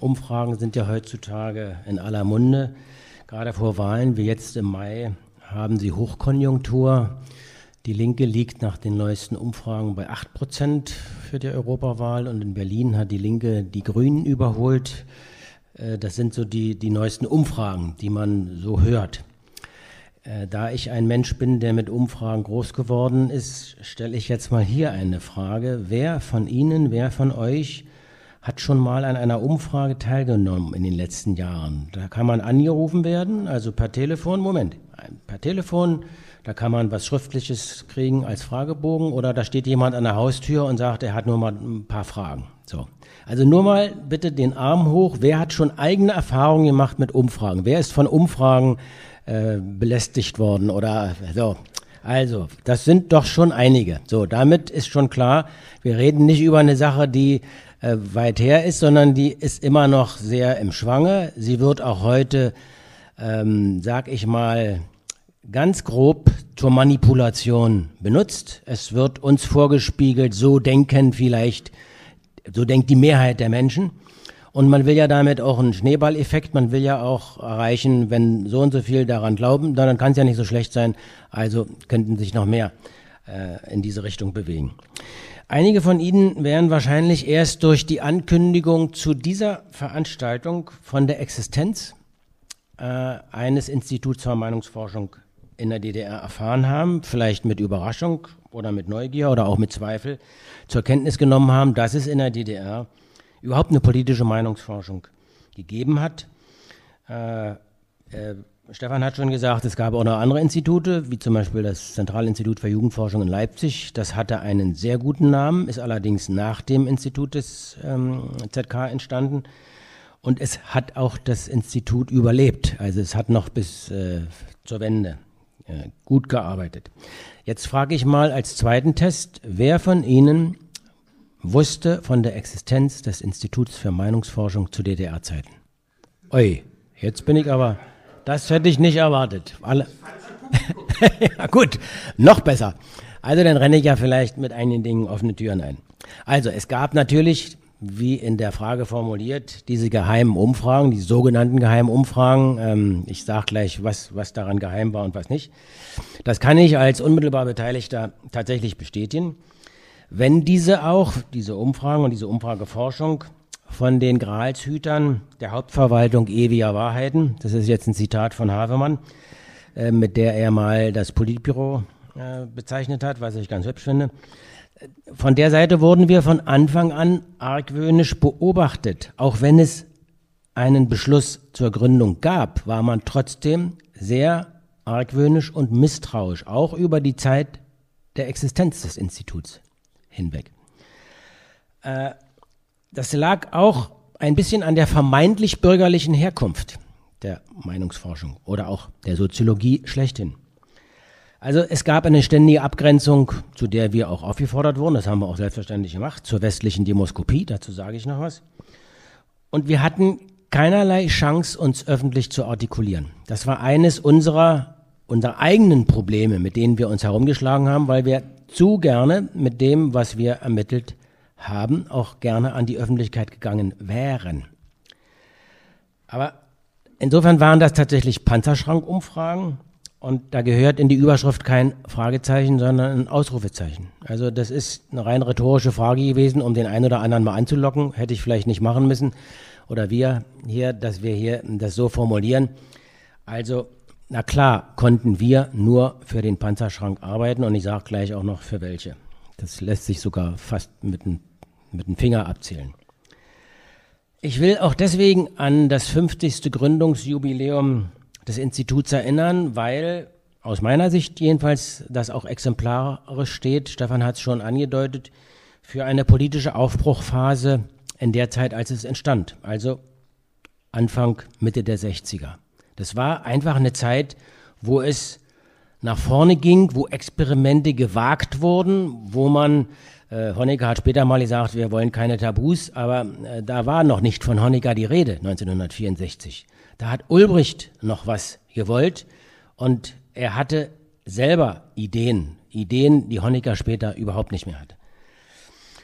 Umfragen sind ja heutzutage in aller Munde. Gerade vor Wahlen wie jetzt im Mai haben sie Hochkonjunktur. Die Linke liegt nach den neuesten Umfragen bei 8 Prozent für die Europawahl und in Berlin hat die Linke die Grünen überholt. Äh, das sind so die, die neuesten Umfragen, die man so hört. Äh, da ich ein Mensch bin, der mit Umfragen groß geworden ist, stelle ich jetzt mal hier eine Frage. Wer von Ihnen, wer von euch hat schon mal an einer Umfrage teilgenommen in den letzten Jahren? Da kann man angerufen werden, also per Telefon, Moment, per Telefon, da kann man was Schriftliches kriegen als Fragebogen oder da steht jemand an der Haustür und sagt, er hat nur mal ein paar Fragen. So. Also nur mal bitte den Arm hoch. Wer hat schon eigene Erfahrungen gemacht mit Umfragen? Wer ist von Umfragen äh, belästigt worden oder so? Also, das sind doch schon einige. So, damit ist schon klar, wir reden nicht über eine Sache, die äh, weit her ist, sondern die ist immer noch sehr im Schwange. Sie wird auch heute, ähm, sag ich mal, ganz grob zur Manipulation benutzt. Es wird uns vorgespiegelt, so denken vielleicht, so denkt die Mehrheit der Menschen. Und man will ja damit auch einen Schneeballeffekt, man will ja auch erreichen, wenn so und so viel daran glauben, dann kann es ja nicht so schlecht sein, also könnten sich noch mehr äh, in diese Richtung bewegen. Einige von Ihnen werden wahrscheinlich erst durch die Ankündigung zu dieser Veranstaltung von der Existenz äh, eines Instituts zur Meinungsforschung in der DDR erfahren haben, vielleicht mit Überraschung oder mit Neugier oder auch mit Zweifel zur Kenntnis genommen haben, dass es in der DDR überhaupt eine politische Meinungsforschung gegeben hat. Äh, äh, Stefan hat schon gesagt, es gab auch noch andere Institute, wie zum Beispiel das Zentralinstitut für Jugendforschung in Leipzig. Das hatte einen sehr guten Namen, ist allerdings nach dem Institut des ähm, ZK entstanden. Und es hat auch das Institut überlebt. Also es hat noch bis äh, zur Wende äh, gut gearbeitet. Jetzt frage ich mal als zweiten Test, wer von Ihnen wusste von der Existenz des Instituts für Meinungsforschung zu DDR-Zeiten? Oi, jetzt bin ich aber, das hätte ich nicht erwartet. Alle. ja, gut, noch besser. Also dann renne ich ja vielleicht mit einigen Dingen offene Türen ein. Also es gab natürlich wie in der Frage formuliert, diese geheimen Umfragen, die sogenannten geheimen Umfragen, ähm, ich sage gleich, was, was daran geheim war und was nicht, das kann ich als unmittelbar Beteiligter tatsächlich bestätigen. Wenn diese auch, diese Umfragen und diese Umfrageforschung von den Gralshütern der Hauptverwaltung ewiger Wahrheiten, das ist jetzt ein Zitat von Havemann, äh, mit der er mal das Politbüro äh, bezeichnet hat, was ich ganz hübsch finde, von der Seite wurden wir von Anfang an argwöhnisch beobachtet. Auch wenn es einen Beschluss zur Gründung gab, war man trotzdem sehr argwöhnisch und misstrauisch, auch über die Zeit der Existenz des Instituts hinweg. Äh, das lag auch ein bisschen an der vermeintlich bürgerlichen Herkunft der Meinungsforschung oder auch der Soziologie schlechthin. Also es gab eine ständige Abgrenzung, zu der wir auch aufgefordert wurden, das haben wir auch selbstverständlich gemacht, zur westlichen Demoskopie, dazu sage ich noch was. Und wir hatten keinerlei Chance, uns öffentlich zu artikulieren. Das war eines unserer, unserer eigenen Probleme, mit denen wir uns herumgeschlagen haben, weil wir zu gerne mit dem, was wir ermittelt haben, auch gerne an die Öffentlichkeit gegangen wären. Aber insofern waren das tatsächlich Panzerschrankumfragen und da gehört in die Überschrift kein Fragezeichen, sondern ein Ausrufezeichen. Also das ist eine rein rhetorische Frage gewesen, um den einen oder anderen mal anzulocken. Hätte ich vielleicht nicht machen müssen. Oder wir hier, dass wir hier das so formulieren. Also, na klar, konnten wir nur für den Panzerschrank arbeiten und ich sage gleich auch noch für welche. Das lässt sich sogar fast mit dem, mit dem Finger abzählen. Ich will auch deswegen an das 50. Gründungsjubiläum des Instituts erinnern, weil aus meiner Sicht jedenfalls das auch exemplarisch steht, Stefan hat es schon angedeutet, für eine politische Aufbruchphase in der Zeit, als es entstand, also Anfang, Mitte der 60er. Das war einfach eine Zeit, wo es nach vorne ging, wo Experimente gewagt wurden, wo man, äh, Honecker hat später mal gesagt, wir wollen keine Tabus, aber äh, da war noch nicht von Honecker die Rede 1964. Da hat Ulbricht noch was gewollt und er hatte selber Ideen, Ideen, die Honecker später überhaupt nicht mehr hatte.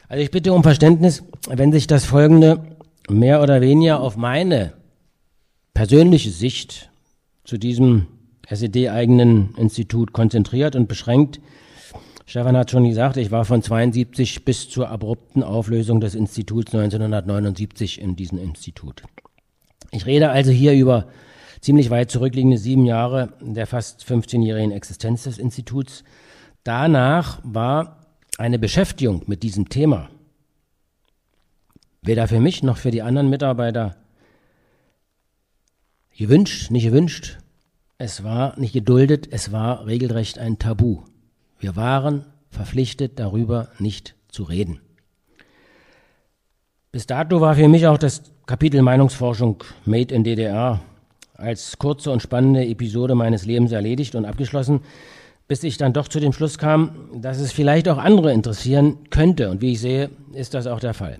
Also ich bitte um Verständnis, wenn sich das Folgende mehr oder weniger auf meine persönliche Sicht zu diesem SED-eigenen Institut konzentriert und beschränkt. Stefan hat schon gesagt, ich war von 72 bis zur abrupten Auflösung des Instituts 1979 in diesem Institut. Ich rede also hier über ziemlich weit zurückliegende sieben Jahre der fast 15-jährigen Existenz des Instituts. Danach war eine Beschäftigung mit diesem Thema weder für mich noch für die anderen Mitarbeiter gewünscht, nicht gewünscht. Es war nicht geduldet, es war regelrecht ein Tabu. Wir waren verpflichtet, darüber nicht zu reden. Bis dato war für mich auch das Kapitel Meinungsforschung Made in DDR als kurze und spannende Episode meines Lebens erledigt und abgeschlossen, bis ich dann doch zu dem Schluss kam, dass es vielleicht auch andere interessieren könnte. Und wie ich sehe, ist das auch der Fall.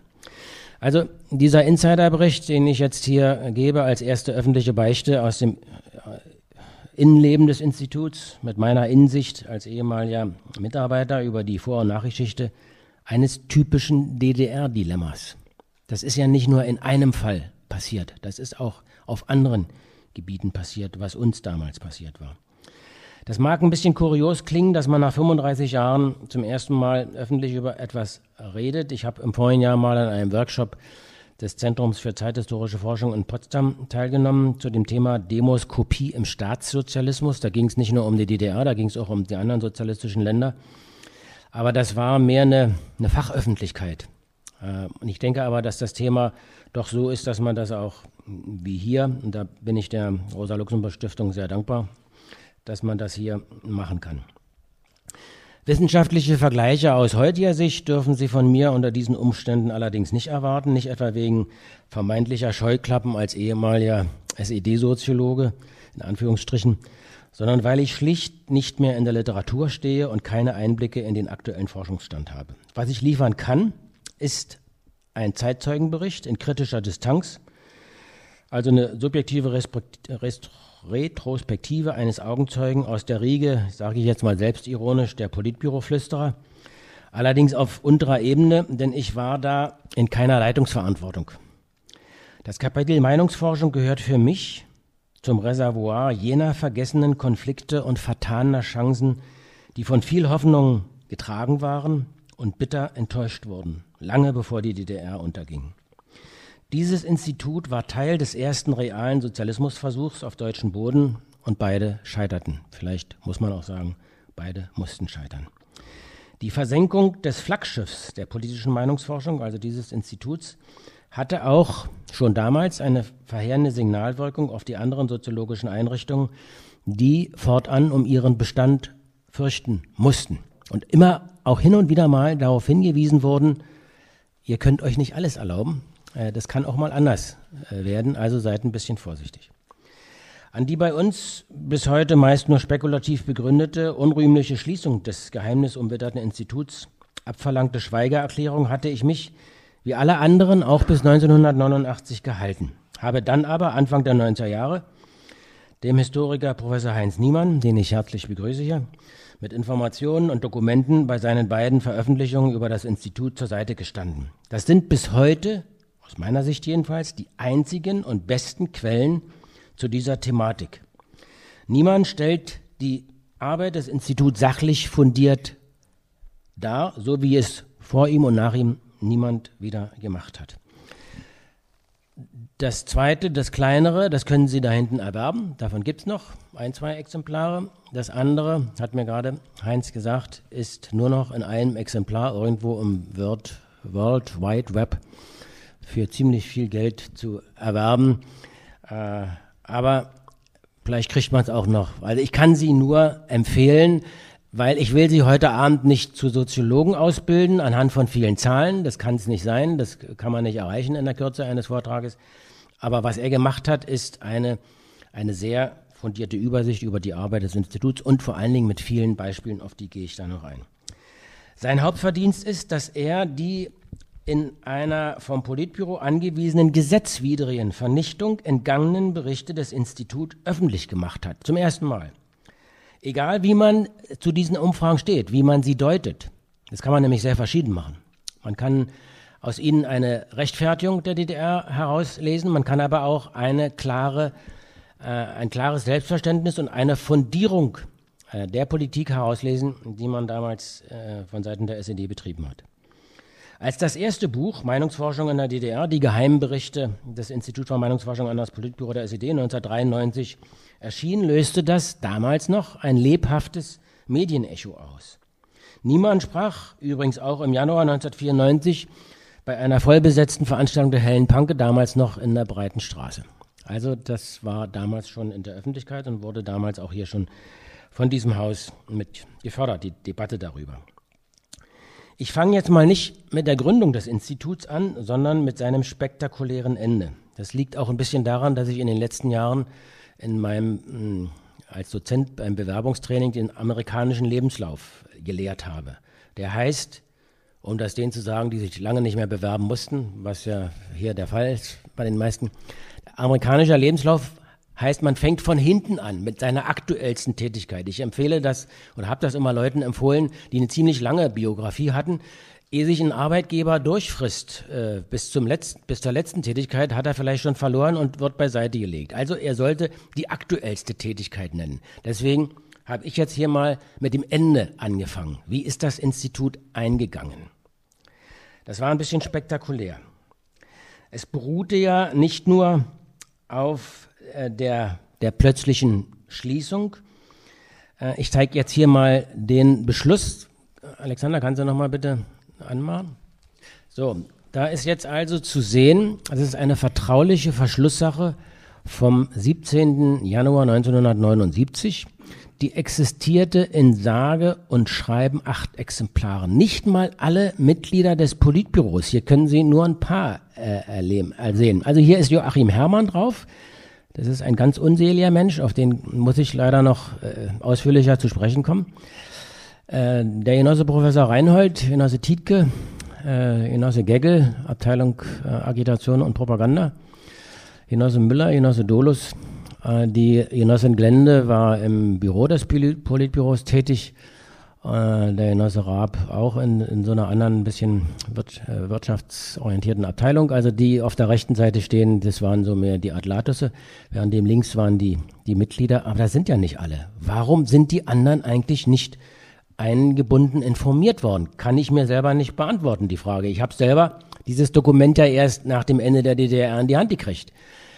Also dieser Insiderbericht, den ich jetzt hier gebe als erste öffentliche Beichte aus dem Innenleben des Instituts mit meiner Insicht als ehemaliger Mitarbeiter über die Vor- und Nachgeschichte eines typischen DDR-Dilemmas. Das ist ja nicht nur in einem Fall passiert, das ist auch auf anderen Gebieten passiert, was uns damals passiert war. Das mag ein bisschen kurios klingen, dass man nach 35 Jahren zum ersten Mal öffentlich über etwas redet. Ich habe im vorigen Jahr mal an einem Workshop des Zentrums für zeithistorische Forschung in Potsdam teilgenommen zu dem Thema Demoskopie im Staatssozialismus. Da ging es nicht nur um die DDR, da ging es auch um die anderen sozialistischen Länder. Aber das war mehr eine, eine Fachöffentlichkeit. Äh, und ich denke aber, dass das Thema doch so ist, dass man das auch wie hier, und da bin ich der Rosa-Luxemburg-Stiftung sehr dankbar, dass man das hier machen kann. Wissenschaftliche Vergleiche aus heutiger Sicht dürfen Sie von mir unter diesen Umständen allerdings nicht erwarten, nicht etwa wegen vermeintlicher Scheuklappen als ehemaliger SED-Soziologe, in Anführungsstrichen, sondern weil ich schlicht nicht mehr in der Literatur stehe und keine Einblicke in den aktuellen Forschungsstand habe. Was ich liefern kann, ist ein Zeitzeugenbericht in kritischer Distanz, also eine subjektive Retrospektive eines Augenzeugen aus der Riege, sage ich jetzt mal selbstironisch, der Politbüroflüsterer. Allerdings auf unterer Ebene, denn ich war da in keiner Leitungsverantwortung. Das Kapitel Meinungsforschung gehört für mich zum Reservoir jener vergessenen Konflikte und vertaner Chancen, die von viel Hoffnung getragen waren und bitter enttäuscht wurden, lange bevor die DDR unterging. Dieses Institut war Teil des ersten realen Sozialismusversuchs auf deutschem Boden und beide scheiterten. Vielleicht muss man auch sagen, beide mussten scheitern. Die Versenkung des Flaggschiffs der politischen Meinungsforschung, also dieses Instituts, hatte auch schon damals eine verheerende Signalwirkung auf die anderen soziologischen Einrichtungen, die fortan um ihren Bestand fürchten mussten und immer auch hin und wieder mal darauf hingewiesen wurden, ihr könnt euch nicht alles erlauben, das kann auch mal anders äh, werden, also seid ein bisschen vorsichtig. An die bei uns bis heute meist nur spekulativ begründete, unrühmliche Schließung des geheimnisumwitterten Instituts, abverlangte Schweigeerklärung, hatte ich mich, wie alle anderen, auch bis 1989 gehalten. Habe dann aber Anfang der 90er Jahre dem Historiker Professor Heinz Niemann, den ich herzlich begrüße hier, mit Informationen und Dokumenten bei seinen beiden Veröffentlichungen über das Institut zur Seite gestanden. Das sind bis heute aus meiner Sicht jedenfalls, die einzigen und besten Quellen zu dieser Thematik. Niemand stellt die Arbeit des Instituts sachlich fundiert dar, so wie es vor ihm und nach ihm niemand wieder gemacht hat. Das zweite, das kleinere, das können Sie da hinten erwerben. Davon gibt es noch ein, zwei Exemplare. Das andere, hat mir gerade Heinz gesagt, ist nur noch in einem Exemplar irgendwo im World, World Wide Web für ziemlich viel Geld zu erwerben. Äh, aber vielleicht kriegt man es auch noch. Also ich kann sie nur empfehlen, weil ich will sie heute Abend nicht zu Soziologen ausbilden anhand von vielen Zahlen. Das kann es nicht sein. Das kann man nicht erreichen in der Kürze eines Vortrages. Aber was er gemacht hat, ist eine, eine sehr fundierte Übersicht über die Arbeit des Instituts und vor allen Dingen mit vielen Beispielen, auf die gehe ich da noch ein. Sein Hauptverdienst ist, dass er die in einer vom Politbüro angewiesenen gesetzwidrigen Vernichtung entgangenen Berichte des Instituts öffentlich gemacht hat. Zum ersten Mal. Egal wie man zu diesen Umfragen steht, wie man sie deutet. Das kann man nämlich sehr verschieden machen. Man kann aus ihnen eine Rechtfertigung der DDR herauslesen, man kann aber auch eine klare, äh, ein klares Selbstverständnis und eine Fundierung äh, der Politik herauslesen, die man damals äh, von Seiten der SED betrieben hat. Als das erste Buch Meinungsforschung in der DDR, die Geheimberichte des Instituts für Meinungsforschung an das Politbüro der SED 1993 erschien, löste das damals noch ein lebhaftes Medienecho aus. Niemand sprach übrigens auch im Januar 1994 bei einer vollbesetzten Veranstaltung der Hellen Panke, damals noch in der Breiten Straße. Also das war damals schon in der Öffentlichkeit und wurde damals auch hier schon von diesem Haus mit gefördert, die Debatte darüber. Ich fange jetzt mal nicht mit der Gründung des Instituts an, sondern mit seinem spektakulären Ende. Das liegt auch ein bisschen daran, dass ich in den letzten Jahren in meinem hm, als Dozent beim Bewerbungstraining den amerikanischen Lebenslauf gelehrt habe. Der heißt um das denen zu sagen, die sich lange nicht mehr bewerben mussten, was ja hier der Fall ist bei den meisten. Amerikanischer Lebenslauf heißt, man fängt von hinten an mit seiner aktuellsten Tätigkeit. Ich empfehle das oder habe das immer Leuten empfohlen, die eine ziemlich lange Biografie hatten. Ehe sich ein Arbeitgeber durchfrisst äh, bis, zum letzten, bis zur letzten Tätigkeit, hat er vielleicht schon verloren und wird beiseite gelegt. Also er sollte die aktuellste Tätigkeit nennen. Deswegen habe ich jetzt hier mal mit dem Ende angefangen. Wie ist das Institut eingegangen? Das war ein bisschen spektakulär. Es beruhte ja nicht nur auf der, der plötzlichen Schließung. Äh, ich zeige jetzt hier mal den Beschluss. Alexander, kannst du noch mal bitte anmachen? So, da ist jetzt also zu sehen, das ist eine vertrauliche Verschlusssache vom 17. Januar 1979 die existierte in sage und schreiben acht Exemplaren. Nicht mal alle Mitglieder des Politbüros. Hier können Sie nur ein paar äh, erleben, äh, sehen. Also hier ist Joachim Herrmann drauf. Das ist ein ganz unseliger Mensch, auf den muss ich leider noch äh, ausführlicher zu sprechen kommen. Äh, der Genosse Professor Reinhold, Genosse Tietke, äh, Genosse Geggel, Abteilung äh, Agitation und Propaganda, Genosse Müller, Genosse Dolus, äh, die Genossin Glende war im Büro des Politbüros tätig. Äh, der Genosse Raab auch in, in so einer anderen, ein bisschen äh, wirtschaftsorientierten Abteilung. Also die auf der rechten Seite stehen, das waren so mehr die Atlatusse, während dem links waren die, die Mitglieder. Aber das sind ja nicht alle. Warum sind die anderen eigentlich nicht eingebunden informiert worden? Kann ich mir selber nicht beantworten, die Frage. Ich habe selber dieses Dokument ja erst nach dem Ende der DDR in die Hand gekriegt.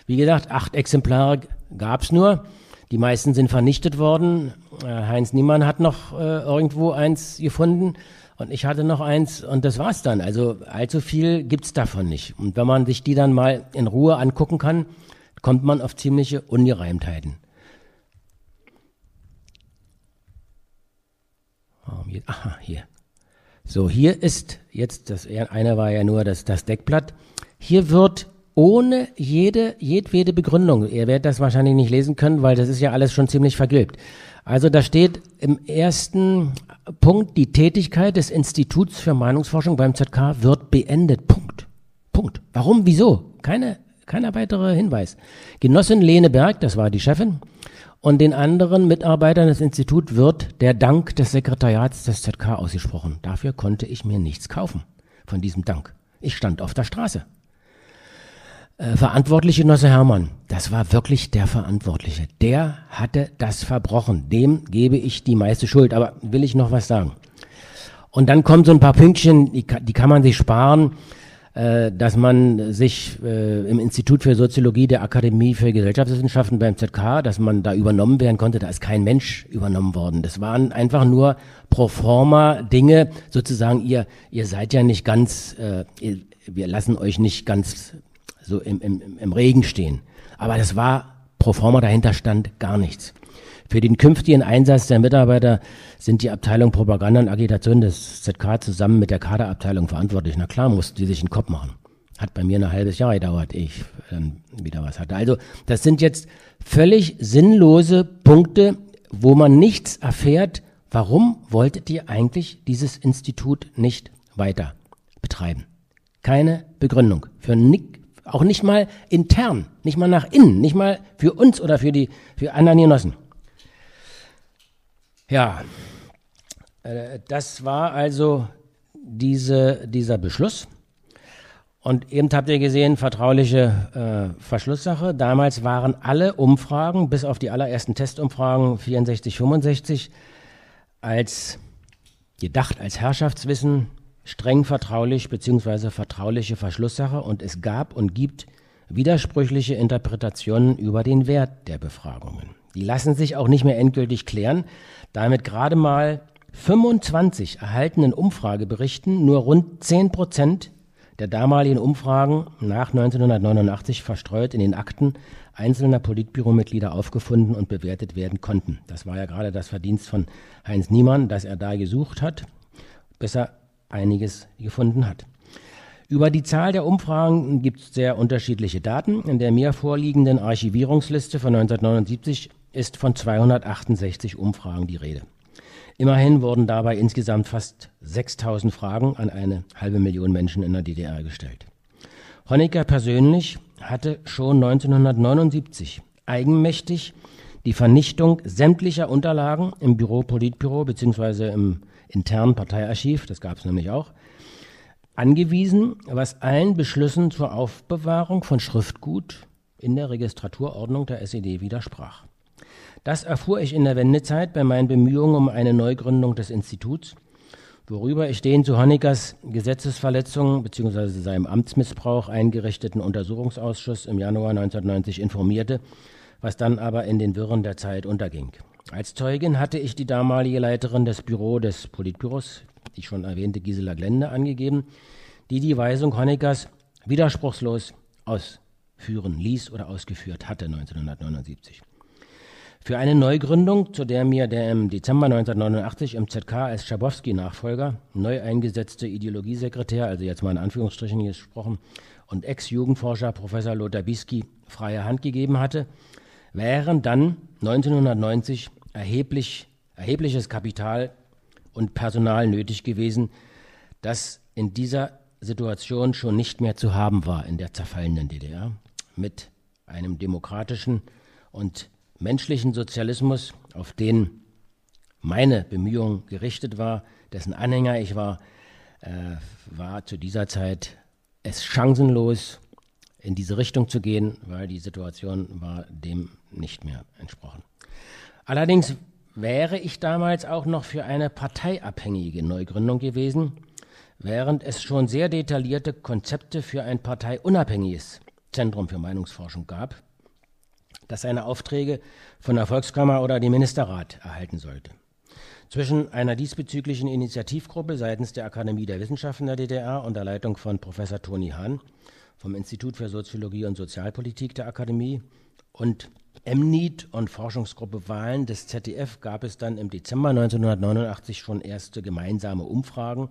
Wie gesagt, acht Exemplare gab es nur. Die meisten sind vernichtet worden. Äh, Heinz Niemann hat noch äh, irgendwo eins gefunden und ich hatte noch eins und das war's dann. Also allzu viel gibt's davon nicht. Und wenn man sich die dann mal in Ruhe angucken kann, kommt man auf ziemliche Ungereimtheiten. Aha, hier. So, hier ist jetzt, das eine war ja nur das, das Deckblatt. Hier wird ohne jede, jedwede Begründung. Ihr werdet das wahrscheinlich nicht lesen können, weil das ist ja alles schon ziemlich vergilbt. Also da steht im ersten Punkt, die Tätigkeit des Instituts für Meinungsforschung beim ZK wird beendet. Punkt. Punkt. Warum? Wieso? Keine, keiner weitere Hinweis. Genossin Lene Berg, das war die Chefin, und den anderen Mitarbeitern des Instituts wird der Dank des Sekretariats des ZK ausgesprochen. Dafür konnte ich mir nichts kaufen von diesem Dank. Ich stand auf der Straße. Äh, Verantwortliche Nosse Hermann, das war wirklich der Verantwortliche. Der hatte das verbrochen. Dem gebe ich die meiste Schuld. Aber will ich noch was sagen? Und dann kommen so ein paar Pünktchen, die, die kann man sich sparen, äh, dass man sich äh, im Institut für Soziologie der Akademie für Gesellschaftswissenschaften beim ZK, dass man da übernommen werden konnte. Da ist kein Mensch übernommen worden. Das waren einfach nur pro forma Dinge, sozusagen, ihr, ihr seid ja nicht ganz, äh, wir lassen euch nicht ganz so im, im, im Regen stehen. Aber das war pro forma dahinter stand gar nichts. Für den künftigen Einsatz der Mitarbeiter sind die Abteilung Propaganda und Agitation des ZK zusammen mit der Kaderabteilung verantwortlich. Na klar, mussten die sich einen Kopf machen. Hat bei mir ein halbes Jahr gedauert, ich dann wieder was hatte. Also, das sind jetzt völlig sinnlose Punkte, wo man nichts erfährt. Warum wolltet ihr eigentlich dieses Institut nicht weiter betreiben? Keine Begründung. Für nick, auch nicht mal intern, nicht mal nach innen, nicht mal für uns oder für die für anderen Genossen. Ja, äh, das war also diese, dieser Beschluss. Und eben habt ihr gesehen, vertrauliche äh, Verschlusssache. Damals waren alle Umfragen, bis auf die allerersten Testumfragen 64, 65, als gedacht als Herrschaftswissen, streng vertraulich bzw. vertrauliche Verschlusssache. Und es gab und gibt widersprüchliche Interpretationen über den Wert der Befragungen. Die lassen sich auch nicht mehr endgültig klären, damit gerade mal 25 erhaltenen Umfrageberichten nur rund 10 Prozent der damaligen Umfragen nach 1989 verstreut in den Akten einzelner Politbüromitglieder aufgefunden und bewertet werden konnten. Das war ja gerade das Verdienst von Heinz Niemann, dass er da gesucht hat, bis er einiges gefunden hat. Über die Zahl der Umfragen gibt es sehr unterschiedliche Daten. In der mir vorliegenden Archivierungsliste von 1979 ist von 268 Umfragen die Rede. Immerhin wurden dabei insgesamt fast 6000 Fragen an eine halbe Million Menschen in der DDR gestellt. Honecker persönlich hatte schon 1979 eigenmächtig die Vernichtung sämtlicher Unterlagen im Büro Politbüro bzw. im internen Parteiarchiv, das gab es nämlich auch, angewiesen, was allen Beschlüssen zur Aufbewahrung von Schriftgut in der Registraturordnung der SED widersprach. Das erfuhr ich in der Wendezeit bei meinen Bemühungen um eine Neugründung des Instituts, worüber ich den zu Honeckers Gesetzesverletzungen bzw. seinem Amtsmissbrauch eingerichteten Untersuchungsausschuss im Januar 1990 informierte, was dann aber in den Wirren der Zeit unterging. Als Zeugin hatte ich die damalige Leiterin des Büro des Politbüros, die schon erwähnte Gisela Glende, angegeben, die die Weisung Honeckers widerspruchslos ausführen ließ oder ausgeführt hatte 1979. Für eine Neugründung, zu der mir der im Dezember 1989 im ZK als Schabowski-Nachfolger neu eingesetzte Ideologiesekretär, also jetzt mal in Anführungsstrichen gesprochen, und Ex-Jugendforscher Professor Lothar Bisky freie Hand gegeben hatte, wären dann 1990 erheblich, erhebliches Kapital und Personal nötig gewesen, das in dieser Situation schon nicht mehr zu haben war in der zerfallenen DDR, mit einem demokratischen und menschlichen Sozialismus, auf den meine Bemühung gerichtet war, dessen Anhänger ich war, äh, war zu dieser Zeit es chancenlos, in diese Richtung zu gehen, weil die Situation war dem nicht mehr entsprochen. Allerdings wäre ich damals auch noch für eine parteiabhängige Neugründung gewesen, während es schon sehr detaillierte Konzepte für ein parteiunabhängiges Zentrum für Meinungsforschung gab, das seine Aufträge von der Volkskammer oder dem Ministerrat erhalten sollte. Zwischen einer diesbezüglichen Initiativgruppe seitens der Akademie der Wissenschaften der DDR unter Leitung von Professor Toni Hahn vom Institut für Soziologie und Sozialpolitik der Akademie und MNIT und Forschungsgruppe Wahlen des ZDF gab es dann im Dezember 1989 schon erste gemeinsame Umfragen,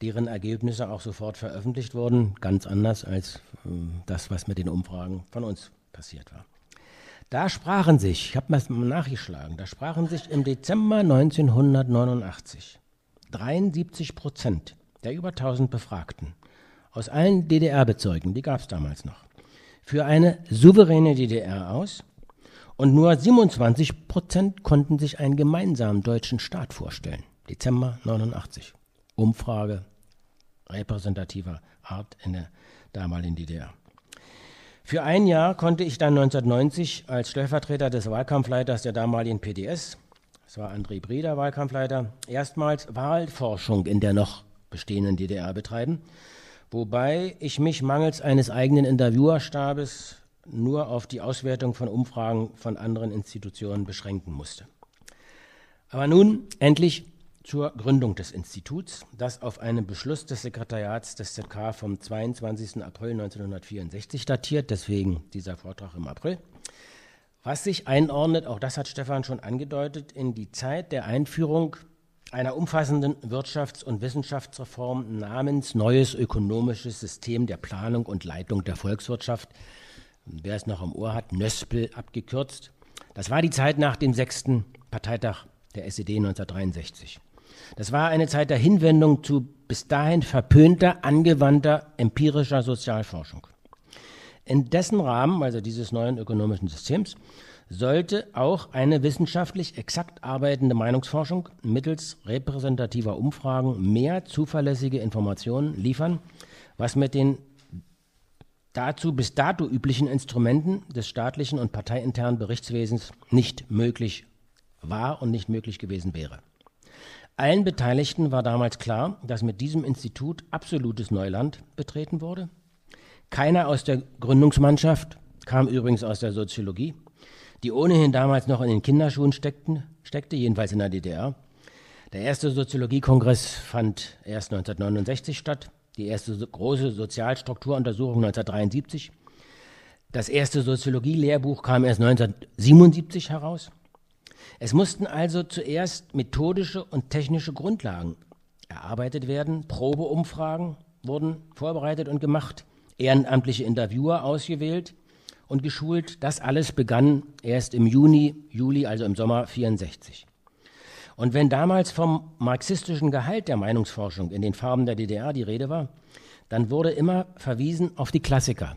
deren Ergebnisse auch sofort veröffentlicht wurden, ganz anders als äh, das, was mit den Umfragen von uns passiert war. Da sprachen sich, ich habe mal nachgeschlagen, da sprachen sich im Dezember 1989 73 Prozent der über 1000 Befragten aus allen DDR-Bezirken, die gab es damals noch, für eine souveräne DDR aus und nur 27 Prozent konnten sich einen gemeinsamen deutschen Staat vorstellen. Dezember 89. Umfrage repräsentativer Art in der damaligen DDR. Für ein Jahr konnte ich dann 1990 als Stellvertreter des Wahlkampfleiters der damaligen PDS, das war André Breder, Wahlkampfleiter, erstmals Wahlforschung in der noch bestehenden DDR betreiben, wobei ich mich mangels eines eigenen Interviewerstabes nur auf die Auswertung von Umfragen von anderen Institutionen beschränken musste. Aber nun endlich zur Gründung des Instituts, das auf einen Beschluss des Sekretariats des ZK vom 22. April 1964 datiert, deswegen dieser Vortrag im April, was sich einordnet, auch das hat Stefan schon angedeutet, in die Zeit der Einführung einer umfassenden Wirtschafts- und Wissenschaftsreform namens Neues ökonomisches System der Planung und Leitung der Volkswirtschaft, wer es noch im Ohr hat, NÖSPEL abgekürzt. Das war die Zeit nach dem sechsten Parteitag der SED 1963. Das war eine Zeit der Hinwendung zu bis dahin verpönter, angewandter empirischer Sozialforschung. In dessen Rahmen, also dieses neuen ökonomischen Systems, sollte auch eine wissenschaftlich exakt arbeitende Meinungsforschung mittels repräsentativer Umfragen mehr zuverlässige Informationen liefern, was mit den dazu bis dato üblichen Instrumenten des staatlichen und parteiinternen Berichtswesens nicht möglich war und nicht möglich gewesen wäre. Allen Beteiligten war damals klar, dass mit diesem Institut absolutes Neuland betreten wurde. Keiner aus der Gründungsmannschaft kam übrigens aus der Soziologie, die ohnehin damals noch in den Kinderschuhen steckten, steckte, jedenfalls in der DDR. Der erste Soziologiekongress fand erst 1969 statt, die erste große Sozialstrukturuntersuchung 1973. Das erste Soziologie-Lehrbuch kam erst 1977 heraus. Es mussten also zuerst methodische und technische Grundlagen erarbeitet werden, Probeumfragen wurden vorbereitet und gemacht, ehrenamtliche Interviewer ausgewählt und geschult. Das alles begann erst im Juni, Juli, also im Sommer 64. Und wenn damals vom marxistischen Gehalt der Meinungsforschung in den Farben der DDR die Rede war, dann wurde immer verwiesen auf die Klassiker.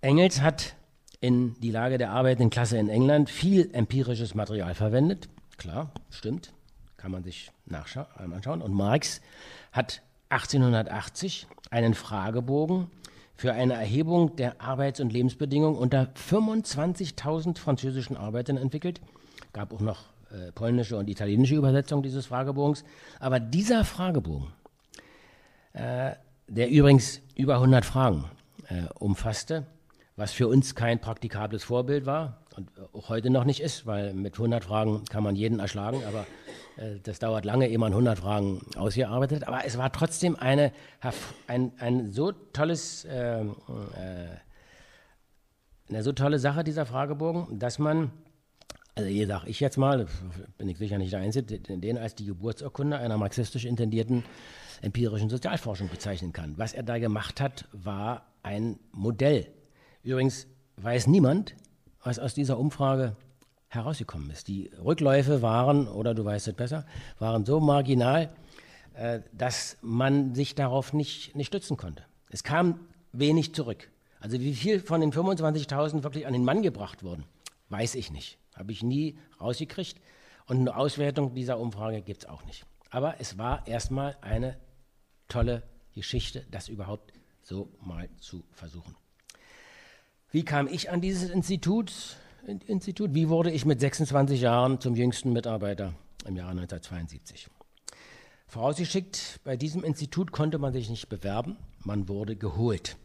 Engels hat in die Lage der arbeitenden Klasse in England viel empirisches Material verwendet. Klar, stimmt, kann man sich anschauen. Und Marx hat 1880 einen Fragebogen für eine Erhebung der Arbeits- und Lebensbedingungen unter 25.000 französischen Arbeitern entwickelt. Gab auch noch äh, polnische und italienische Übersetzung dieses Fragebogens. Aber dieser Fragebogen, äh, der übrigens über 100 Fragen äh, umfasste, was für uns kein praktikables Vorbild war und auch heute noch nicht ist, weil mit 100 Fragen kann man jeden erschlagen, aber äh, das dauert lange, ehe man 100 Fragen ausgearbeitet. Aber es war trotzdem eine, ein, ein so tolles, äh, äh, eine so tolle Sache, dieser Fragebogen, dass man, also hier sage ich jetzt mal, bin ich sicher nicht der Einzige, den als die Geburtsurkunde einer marxistisch intendierten empirischen Sozialforschung bezeichnen kann. Was er da gemacht hat, war ein Modell Übrigens weiß niemand, was aus dieser Umfrage herausgekommen ist. Die Rückläufe waren, oder du weißt es besser, waren so marginal, äh, dass man sich darauf nicht, nicht stützen konnte. Es kam wenig zurück. Also wie viel von den 25.000 wirklich an den Mann gebracht wurden, weiß ich nicht. Habe ich nie rausgekriegt. Und eine Auswertung dieser Umfrage gibt es auch nicht. Aber es war erstmal eine tolle Geschichte, das überhaupt so mal zu versuchen. Wie kam ich an dieses Institut? Institut? Wie wurde ich mit 26 Jahren zum jüngsten Mitarbeiter im Jahre 1972? Vorausgeschickt, bei diesem Institut konnte man sich nicht bewerben, man wurde geholt.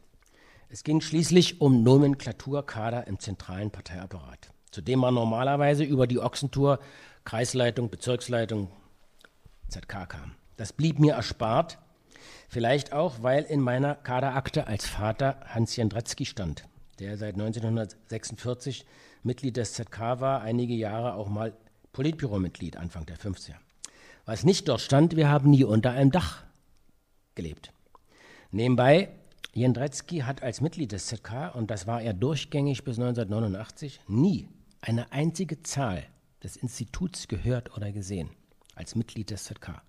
Es ging schließlich um Nomenklaturkader im zentralen Parteiapparat, zu dem man normalerweise über die Ochsentour, Kreisleitung, Bezirksleitung, ZK kam. Das blieb mir erspart, vielleicht auch, weil in meiner Kaderakte als Vater Hans Jendretzky stand der seit 1946 Mitglied des ZK war, einige Jahre auch mal Politbüromitglied, Anfang der 50er. Was nicht dort stand, wir haben nie unter einem Dach gelebt. Nebenbei, Jendretzky hat als Mitglied des ZK, und das war er durchgängig bis 1989, nie eine einzige Zahl des Instituts gehört oder gesehen als Mitglied des ZK.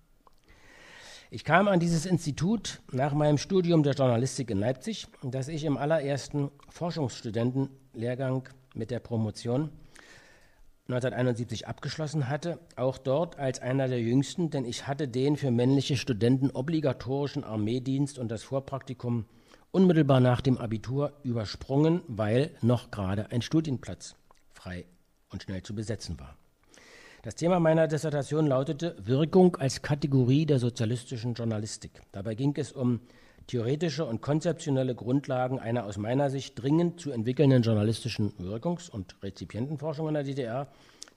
Ich kam an dieses Institut nach meinem Studium der Journalistik in Leipzig, das ich im allerersten Forschungsstudentenlehrgang mit der Promotion 1971 abgeschlossen hatte, auch dort als einer der jüngsten, denn ich hatte den für männliche Studenten obligatorischen Armeedienst und das Vorpraktikum unmittelbar nach dem Abitur übersprungen, weil noch gerade ein Studienplatz frei und schnell zu besetzen war. Das Thema meiner Dissertation lautete Wirkung als Kategorie der sozialistischen Journalistik. Dabei ging es um theoretische und konzeptionelle Grundlagen einer aus meiner Sicht dringend zu entwickelnden journalistischen Wirkungs- und Rezipientenforschung in der DDR,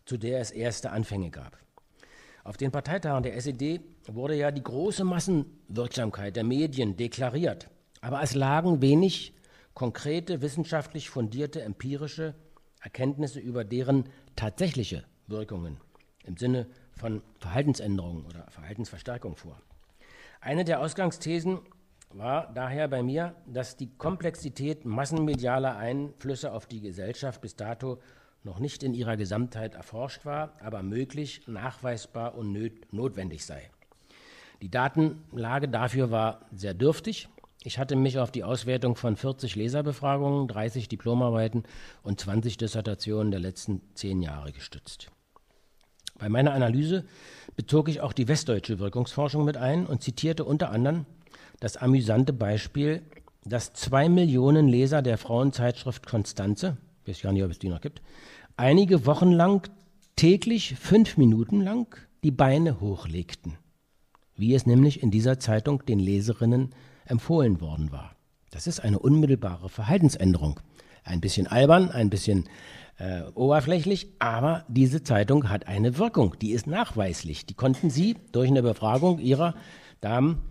zu der es erste Anfänge gab. Auf den Parteitagen der SED wurde ja die große Massenwirksamkeit der Medien deklariert, aber es lagen wenig konkrete, wissenschaftlich fundierte, empirische Erkenntnisse über deren tatsächliche Wirkungen im Sinne von Verhaltensänderungen oder Verhaltensverstärkung vor. Eine der Ausgangsthesen war daher bei mir, dass die Komplexität massenmedialer Einflüsse auf die Gesellschaft bis dato noch nicht in ihrer Gesamtheit erforscht war, aber möglich, nachweisbar und notwendig sei. Die Datenlage dafür war sehr dürftig. Ich hatte mich auf die Auswertung von 40 Leserbefragungen, 30 Diplomarbeiten und 20 Dissertationen der letzten zehn Jahre gestützt. Bei meiner Analyse bezog ich auch die westdeutsche Wirkungsforschung mit ein und zitierte unter anderem das amüsante Beispiel dass zwei Millionen Leser der Frauenzeitschrift Konstanze, ich weiß gar nicht, ob es die noch gibt, einige Wochen lang täglich fünf Minuten lang die Beine hochlegten, wie es nämlich in dieser Zeitung den Leserinnen empfohlen worden war. Das ist eine unmittelbare Verhaltensänderung. Ein bisschen albern, ein bisschen äh, oberflächlich, aber diese Zeitung hat eine Wirkung, die ist nachweislich. Die konnten Sie durch eine Befragung Ihrer Damen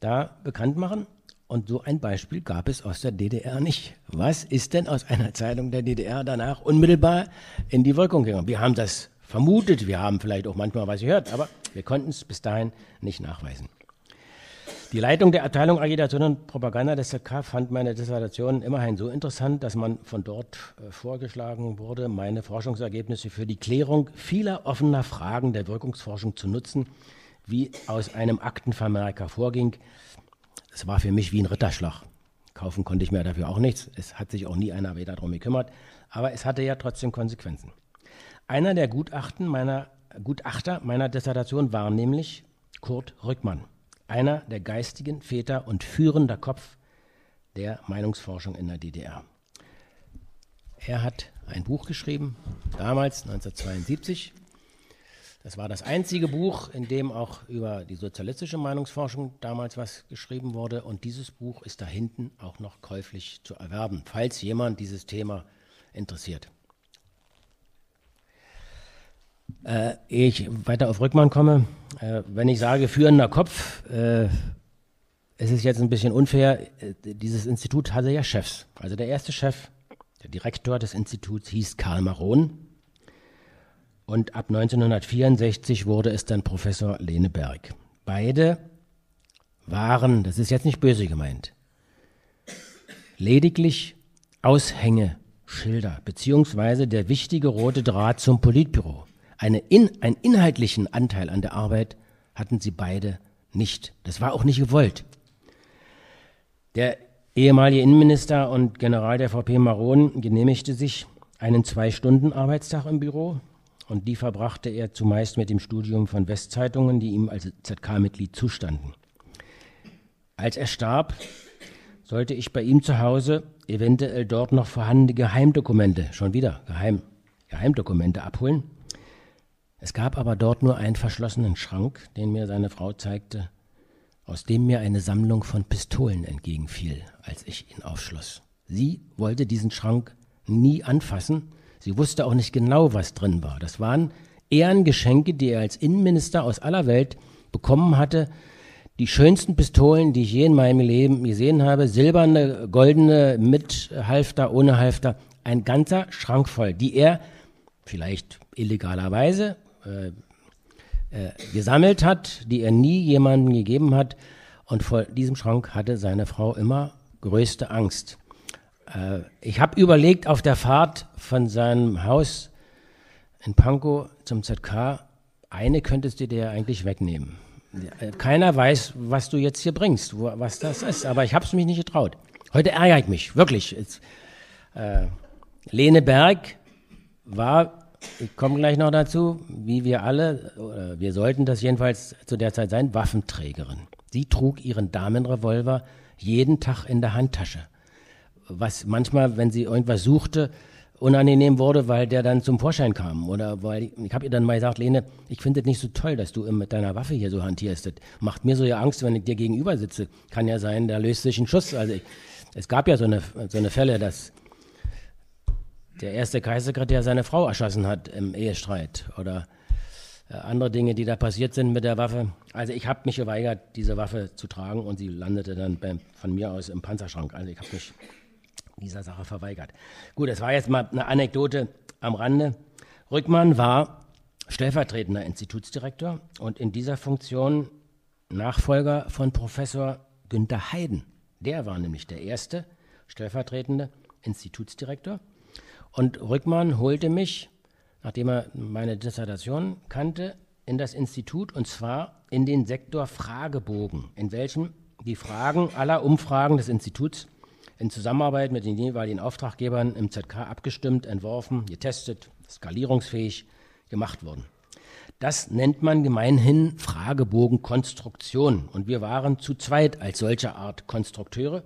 da bekannt machen. Und so ein Beispiel gab es aus der DDR nicht. Was ist denn aus einer Zeitung der DDR danach unmittelbar in die Wirkung gegangen? Wir haben das vermutet, wir haben vielleicht auch manchmal was gehört, aber wir konnten es bis dahin nicht nachweisen. Die Leitung der Abteilung Agitation und Propaganda des ZK fand meine Dissertation immerhin so interessant, dass man von dort äh, vorgeschlagen wurde, meine Forschungsergebnisse für die Klärung vieler offener Fragen der Wirkungsforschung zu nutzen, wie aus einem Aktenvermerk hervorging. Es war für mich wie ein Ritterschlag. Kaufen konnte ich mir dafür auch nichts. Es hat sich auch nie einer weiter darum gekümmert. Aber es hatte ja trotzdem Konsequenzen. Einer der Gutachten meiner, Gutachter meiner Dissertation war nämlich Kurt Rückmann einer der geistigen Väter und führender Kopf der Meinungsforschung in der DDR. Er hat ein Buch geschrieben, damals 1972. Das war das einzige Buch, in dem auch über die sozialistische Meinungsforschung damals was geschrieben wurde. Und dieses Buch ist da hinten auch noch käuflich zu erwerben, falls jemand dieses Thema interessiert. Äh, ehe ich weiter auf Rückmann komme, äh, wenn ich sage führender Kopf, äh, es ist jetzt ein bisschen unfair, äh, dieses Institut hatte ja Chefs. Also der erste Chef, der Direktor des Instituts hieß Karl Maron. Und ab 1964 wurde es dann Professor Lene Berg. Beide waren, das ist jetzt nicht böse gemeint, lediglich Aushängeschilder, beziehungsweise der wichtige rote Draht zum Politbüro. Eine in, einen inhaltlichen Anteil an der Arbeit hatten sie beide nicht. Das war auch nicht gewollt. Der ehemalige Innenminister und General der VP Maron genehmigte sich einen Zwei-Stunden-Arbeitstag im Büro und die verbrachte er zumeist mit dem Studium von Westzeitungen, die ihm als ZK-Mitglied zustanden. Als er starb, sollte ich bei ihm zu Hause eventuell dort noch vorhandene Geheimdokumente, schon wieder Geheim, Geheimdokumente abholen es gab aber dort nur einen verschlossenen Schrank, den mir seine Frau zeigte, aus dem mir eine Sammlung von Pistolen entgegenfiel, als ich ihn aufschloss. Sie wollte diesen Schrank nie anfassen. Sie wusste auch nicht genau, was drin war. Das waren Ehrengeschenke, die er als Innenminister aus aller Welt bekommen hatte. Die schönsten Pistolen, die ich je in meinem Leben gesehen habe. Silberne, goldene, mit Halfter, ohne Halfter. Ein ganzer Schrank voll, die er vielleicht illegalerweise äh, äh, gesammelt hat, die er nie jemandem gegeben hat. Und vor diesem Schrank hatte seine Frau immer größte Angst. Äh, ich habe überlegt, auf der Fahrt von seinem Haus in Pankow zum ZK, eine könntest du dir eigentlich wegnehmen. Äh, keiner weiß, was du jetzt hier bringst, wo, was das ist, aber ich habe es mich nicht getraut. Heute ärgere ich mich, wirklich. Jetzt, äh, Lene Berg war ich komme gleich noch dazu, wie wir alle, oder wir sollten das jedenfalls zu der Zeit sein, Waffenträgerin. Sie trug ihren Damenrevolver jeden Tag in der Handtasche. Was manchmal, wenn sie irgendwas suchte, unangenehm wurde, weil der dann zum Vorschein kam. Oder weil ich, ich habe ihr dann mal gesagt, Lene, ich finde es nicht so toll, dass du mit deiner Waffe hier so hantierst. Das macht mir so ja Angst, wenn ich dir gegenüber sitze. Kann ja sein, da löst sich ein Schuss. Also ich, es gab ja so eine, so eine Fälle, dass der erste Kreissekretär seine Frau erschossen hat im Ehestreit oder äh, andere Dinge, die da passiert sind mit der Waffe. Also ich habe mich geweigert, diese Waffe zu tragen und sie landete dann beim, von mir aus im Panzerschrank. Also ich habe mich dieser Sache verweigert. Gut, das war jetzt mal eine Anekdote am Rande. Rückmann war stellvertretender Institutsdirektor und in dieser Funktion Nachfolger von Professor Günter Heiden. Der war nämlich der erste stellvertretende Institutsdirektor. Und Rückmann holte mich, nachdem er meine Dissertation kannte, in das Institut und zwar in den Sektor Fragebogen, in welchem die Fragen aller Umfragen des Instituts in Zusammenarbeit mit den jeweiligen Auftraggebern im ZK abgestimmt, entworfen, getestet, skalierungsfähig gemacht wurden. Das nennt man gemeinhin Fragebogenkonstruktion. Und wir waren zu zweit als solcher Art Konstrukteure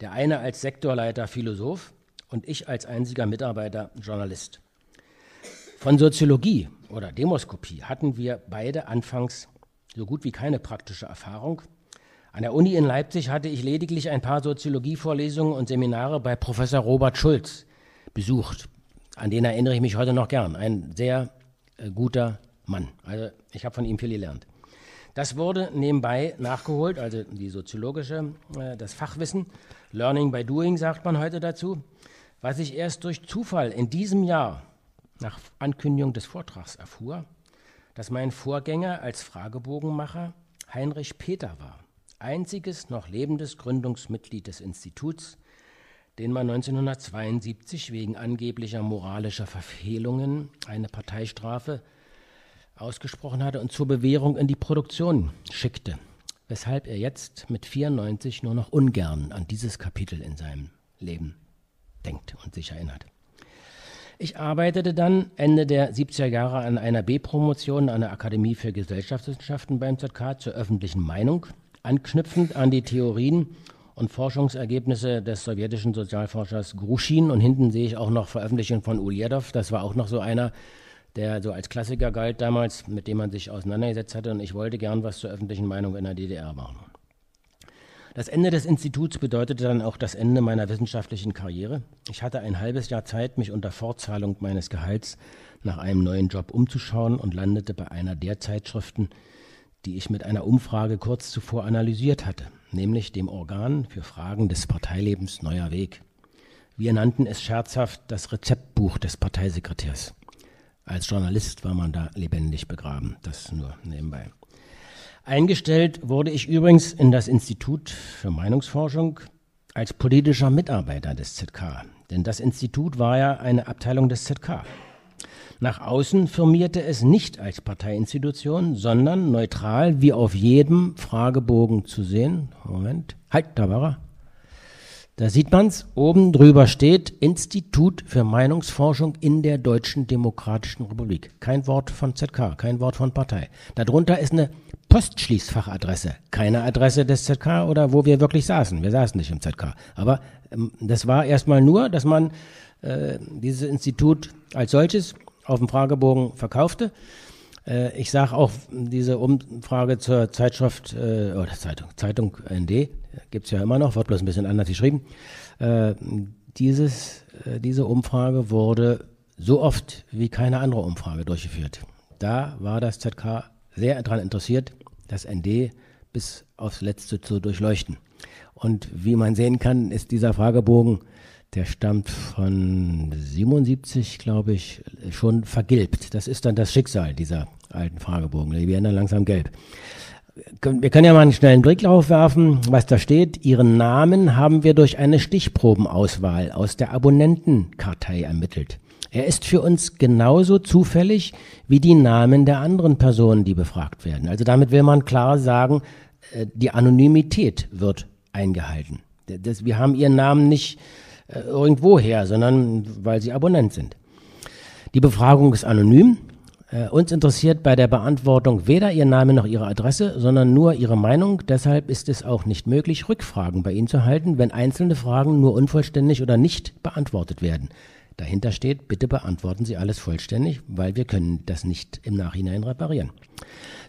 Der eine als Sektorleiter Philosoph und ich als einziger Mitarbeiter Journalist. Von Soziologie oder Demoskopie hatten wir beide anfangs so gut wie keine praktische Erfahrung. An der Uni in Leipzig hatte ich lediglich ein paar Soziologievorlesungen und Seminare bei Professor Robert Schulz besucht. An den erinnere ich mich heute noch gern. Ein sehr äh, guter Mann. Also ich habe von ihm viel gelernt. Das wurde nebenbei nachgeholt, also die soziologische, äh, das Fachwissen. Learning by Doing sagt man heute dazu. Was ich erst durch Zufall in diesem Jahr nach Ankündigung des Vortrags erfuhr, dass mein Vorgänger als Fragebogenmacher Heinrich Peter war, einziges noch lebendes Gründungsmitglied des Instituts, den man 1972 wegen angeblicher moralischer Verfehlungen eine Parteistrafe ausgesprochen hatte und zur Bewährung in die Produktion schickte, weshalb er jetzt mit 94 nur noch ungern an dieses Kapitel in seinem Leben denkt und sich erinnert. Ich arbeitete dann Ende der 70er Jahre an einer B-Promotion an der Akademie für Gesellschaftswissenschaften beim ZK zur öffentlichen Meinung, anknüpfend an die Theorien und Forschungsergebnisse des sowjetischen Sozialforschers Gruschin. Und hinten sehe ich auch noch Veröffentlichungen von Uljedov. Das war auch noch so einer, der so als Klassiker galt damals, mit dem man sich auseinandergesetzt hatte. Und ich wollte gern was zur öffentlichen Meinung in der DDR machen. Das Ende des Instituts bedeutete dann auch das Ende meiner wissenschaftlichen Karriere. Ich hatte ein halbes Jahr Zeit, mich unter Fortzahlung meines Gehalts nach einem neuen Job umzuschauen und landete bei einer der Zeitschriften, die ich mit einer Umfrage kurz zuvor analysiert hatte, nämlich dem Organ für Fragen des Parteilebens Neuer Weg. Wir nannten es scherzhaft das Rezeptbuch des Parteisekretärs. Als Journalist war man da lebendig begraben, das nur nebenbei. Eingestellt wurde ich übrigens in das Institut für Meinungsforschung als politischer Mitarbeiter des ZK. Denn das Institut war ja eine Abteilung des ZK. Nach außen firmierte es nicht als Parteiinstitution, sondern neutral wie auf jedem Fragebogen zu sehen. Moment, halt, da war er. Da sieht man's, oben drüber steht Institut für Meinungsforschung in der Deutschen Demokratischen Republik. Kein Wort von ZK, kein Wort von Partei. Darunter ist eine Postschließfachadresse, keine Adresse des ZK oder wo wir wirklich saßen. Wir saßen nicht im ZK. Aber ähm, das war erstmal nur, dass man äh, dieses Institut als solches auf dem Fragebogen verkaufte. Äh, ich sage auch diese Umfrage zur Zeitschrift äh, oder Zeitung, Zeitung ND, es ja immer noch, wird bloß ein bisschen anders geschrieben. Äh, dieses, äh, diese Umfrage wurde so oft wie keine andere Umfrage durchgeführt. Da war das ZK sehr daran interessiert, das ND bis aufs Letzte zu durchleuchten. Und wie man sehen kann, ist dieser Fragebogen, der stammt von 77, glaube ich, schon vergilbt. Das ist dann das Schicksal dieser alten Fragebogen. Die werden dann langsam gelb. Wir können ja mal einen schnellen Blick drauf werfen, was da steht. Ihren Namen haben wir durch eine Stichprobenauswahl aus der Abonnentenkartei ermittelt. Er ist für uns genauso zufällig wie die Namen der anderen Personen, die befragt werden. Also damit will man klar sagen, äh, die Anonymität wird eingehalten. Das, wir haben ihren Namen nicht äh, irgendwoher, sondern weil sie Abonnent sind. Die Befragung ist anonym. Äh, uns interessiert bei der Beantwortung weder Ihr Name noch Ihre Adresse, sondern nur Ihre Meinung. Deshalb ist es auch nicht möglich, Rückfragen bei Ihnen zu halten, wenn einzelne Fragen nur unvollständig oder nicht beantwortet werden. Dahinter steht, bitte beantworten Sie alles vollständig, weil wir können das nicht im Nachhinein reparieren.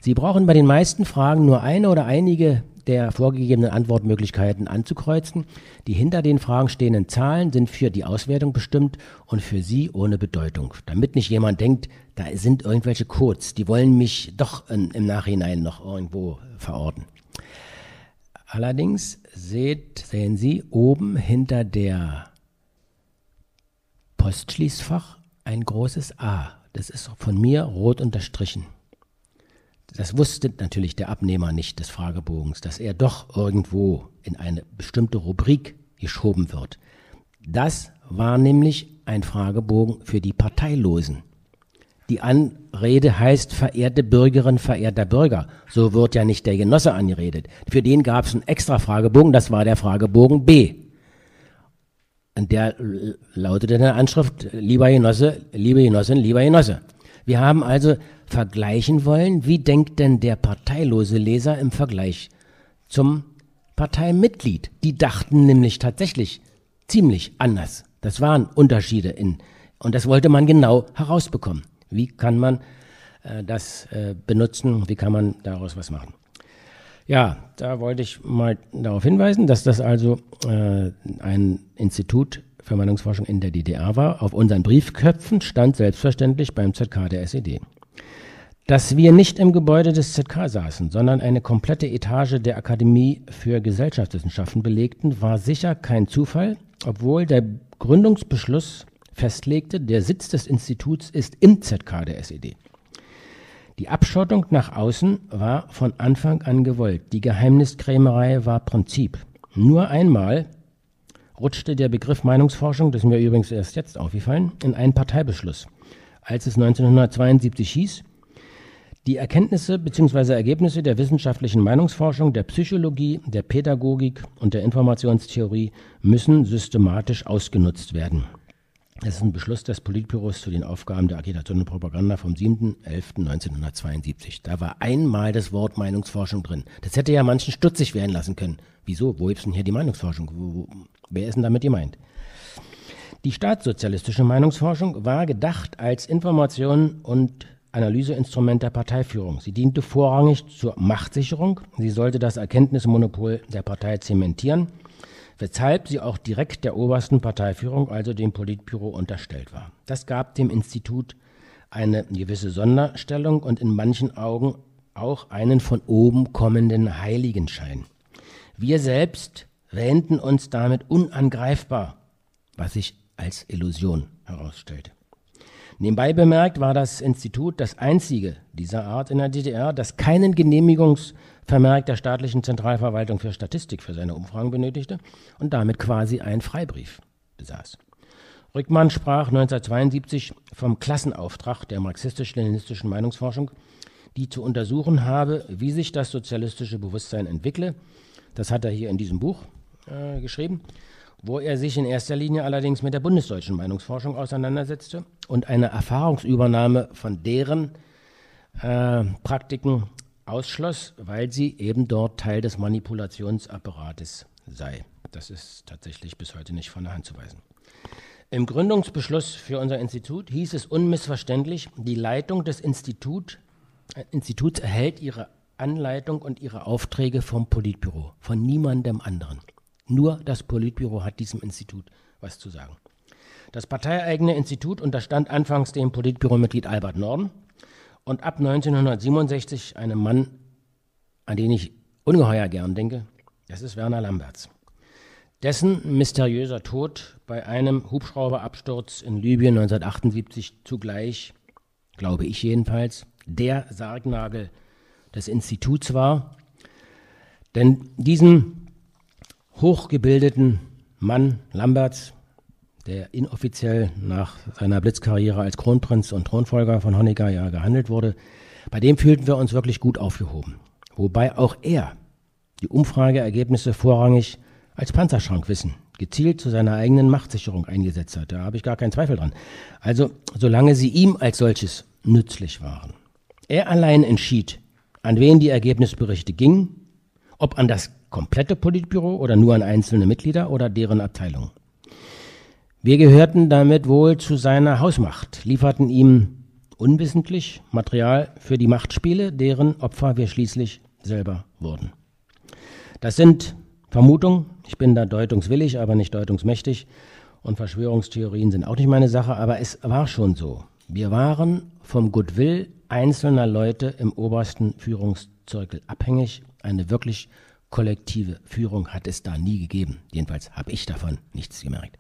Sie brauchen bei den meisten Fragen nur eine oder einige der vorgegebenen Antwortmöglichkeiten anzukreuzen. Die hinter den Fragen stehenden Zahlen sind für die Auswertung bestimmt und für Sie ohne Bedeutung. Damit nicht jemand denkt, da sind irgendwelche Codes, die wollen mich doch in, im Nachhinein noch irgendwo verorten. Allerdings seht, sehen Sie oben hinter der Postschließfach ein großes A. Das ist von mir rot unterstrichen. Das wusste natürlich der Abnehmer nicht des Fragebogens, dass er doch irgendwo in eine bestimmte Rubrik geschoben wird. Das war nämlich ein Fragebogen für die Parteilosen. Die Anrede heißt verehrte Bürgerin, verehrter Bürger. So wird ja nicht der Genosse angeredet. Für den gab es einen extra Fragebogen, das war der Fragebogen B. Und der lautete in der Anschrift, lieber Genosse, liebe Genossin, lieber Genosse. Wir haben also vergleichen wollen, wie denkt denn der parteilose Leser im Vergleich zum Parteimitglied. Die dachten nämlich tatsächlich ziemlich anders. Das waren Unterschiede in, und das wollte man genau herausbekommen. Wie kann man äh, das äh, benutzen? Wie kann man daraus was machen? Ja, da wollte ich mal darauf hinweisen, dass das also äh, ein Institut für Meinungsforschung in der DDR war. Auf unseren Briefköpfen stand selbstverständlich beim ZK der SED. Dass wir nicht im Gebäude des ZK saßen, sondern eine komplette Etage der Akademie für Gesellschaftswissenschaften belegten, war sicher kein Zufall, obwohl der Gründungsbeschluss festlegte, der Sitz des Instituts ist im ZK der SED. Die Abschottung nach außen war von Anfang an gewollt. Die Geheimniskrämerei war Prinzip. Nur einmal rutschte der Begriff Meinungsforschung, das ist mir übrigens erst jetzt aufgefallen, in einen Parteibeschluss. Als es 1972 hieß, die Erkenntnisse bzw. Ergebnisse der wissenschaftlichen Meinungsforschung, der Psychologie, der Pädagogik und der Informationstheorie müssen systematisch ausgenutzt werden. Das ist ein Beschluss des Politbüros zu den Aufgaben der Agitation und Propaganda vom 7.11.1972. Da war einmal das Wort Meinungsforschung drin. Das hätte ja manchen stutzig werden lassen können. Wieso? Wo ist denn hier die Meinungsforschung? Wo, wo, wer ist denn damit gemeint? Die staatssozialistische Meinungsforschung war gedacht als Information und Analyseinstrument der Parteiführung. Sie diente vorrangig zur Machtsicherung. Sie sollte das Erkenntnismonopol der Partei zementieren weshalb sie auch direkt der obersten Parteiführung, also dem Politbüro, unterstellt war. Das gab dem Institut eine gewisse Sonderstellung und in manchen Augen auch einen von oben kommenden Heiligenschein. Wir selbst wähnten uns damit unangreifbar, was sich als Illusion herausstellte. Nebenbei bemerkt war das Institut das einzige dieser Art in der DDR, das keinen Genehmigungsvermerk der staatlichen Zentralverwaltung für Statistik für seine Umfragen benötigte und damit quasi einen Freibrief besaß. Rückmann sprach 1972 vom Klassenauftrag der marxistisch-leninistischen Meinungsforschung, die zu untersuchen habe, wie sich das sozialistische Bewusstsein entwickle. Das hat er hier in diesem Buch äh, geschrieben wo er sich in erster Linie allerdings mit der bundesdeutschen Meinungsforschung auseinandersetzte und eine Erfahrungsübernahme von deren äh, Praktiken ausschloss, weil sie eben dort Teil des Manipulationsapparates sei. Das ist tatsächlich bis heute nicht von der Hand zu weisen. Im Gründungsbeschluss für unser Institut hieß es unmissverständlich, die Leitung des Institut, äh, Instituts erhält ihre Anleitung und ihre Aufträge vom Politbüro, von niemandem anderen. Nur das Politbüro hat diesem Institut was zu sagen. Das parteieigene Institut unterstand anfangs dem Politbüromitglied Albert Norden und ab 1967 einem Mann, an den ich ungeheuer gern denke, das ist Werner Lamberts. Dessen mysteriöser Tod bei einem Hubschrauberabsturz in Libyen 1978 zugleich, glaube ich jedenfalls, der Sargnagel des Instituts war. Denn diesen hochgebildeten Mann Lamberts, der inoffiziell nach seiner Blitzkarriere als Kronprinz und Thronfolger von Honecker ja gehandelt wurde, bei dem fühlten wir uns wirklich gut aufgehoben. Wobei auch er die Umfrageergebnisse vorrangig als Panzerschrankwissen gezielt zu seiner eigenen Machtsicherung eingesetzt hat. Da habe ich gar keinen Zweifel dran. Also, solange sie ihm als solches nützlich waren. Er allein entschied, an wen die Ergebnisberichte gingen, ob an das komplette Politbüro oder nur an einzelne Mitglieder oder deren Abteilungen. Wir gehörten damit wohl zu seiner Hausmacht, lieferten ihm unwissentlich Material für die Machtspiele, deren Opfer wir schließlich selber wurden. Das sind Vermutungen, ich bin da deutungswillig, aber nicht deutungsmächtig und Verschwörungstheorien sind auch nicht meine Sache, aber es war schon so. Wir waren vom Goodwill einzelner Leute im obersten Führungszirkel abhängig, eine wirklich kollektive Führung hat es da nie gegeben. Jedenfalls habe ich davon nichts gemerkt.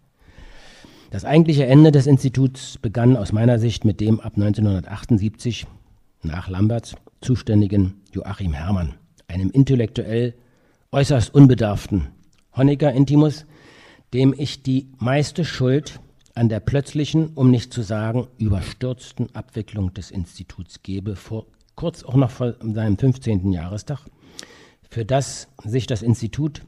Das eigentliche Ende des Instituts begann aus meiner Sicht mit dem ab 1978 nach Lamberts zuständigen Joachim Herrmann, einem intellektuell äußerst unbedarften Honecker-Intimus, dem ich die meiste Schuld an der plötzlichen, um nicht zu sagen überstürzten Abwicklung des Instituts gebe, vor, kurz auch noch vor seinem 15. Jahrestag für das sich das Institut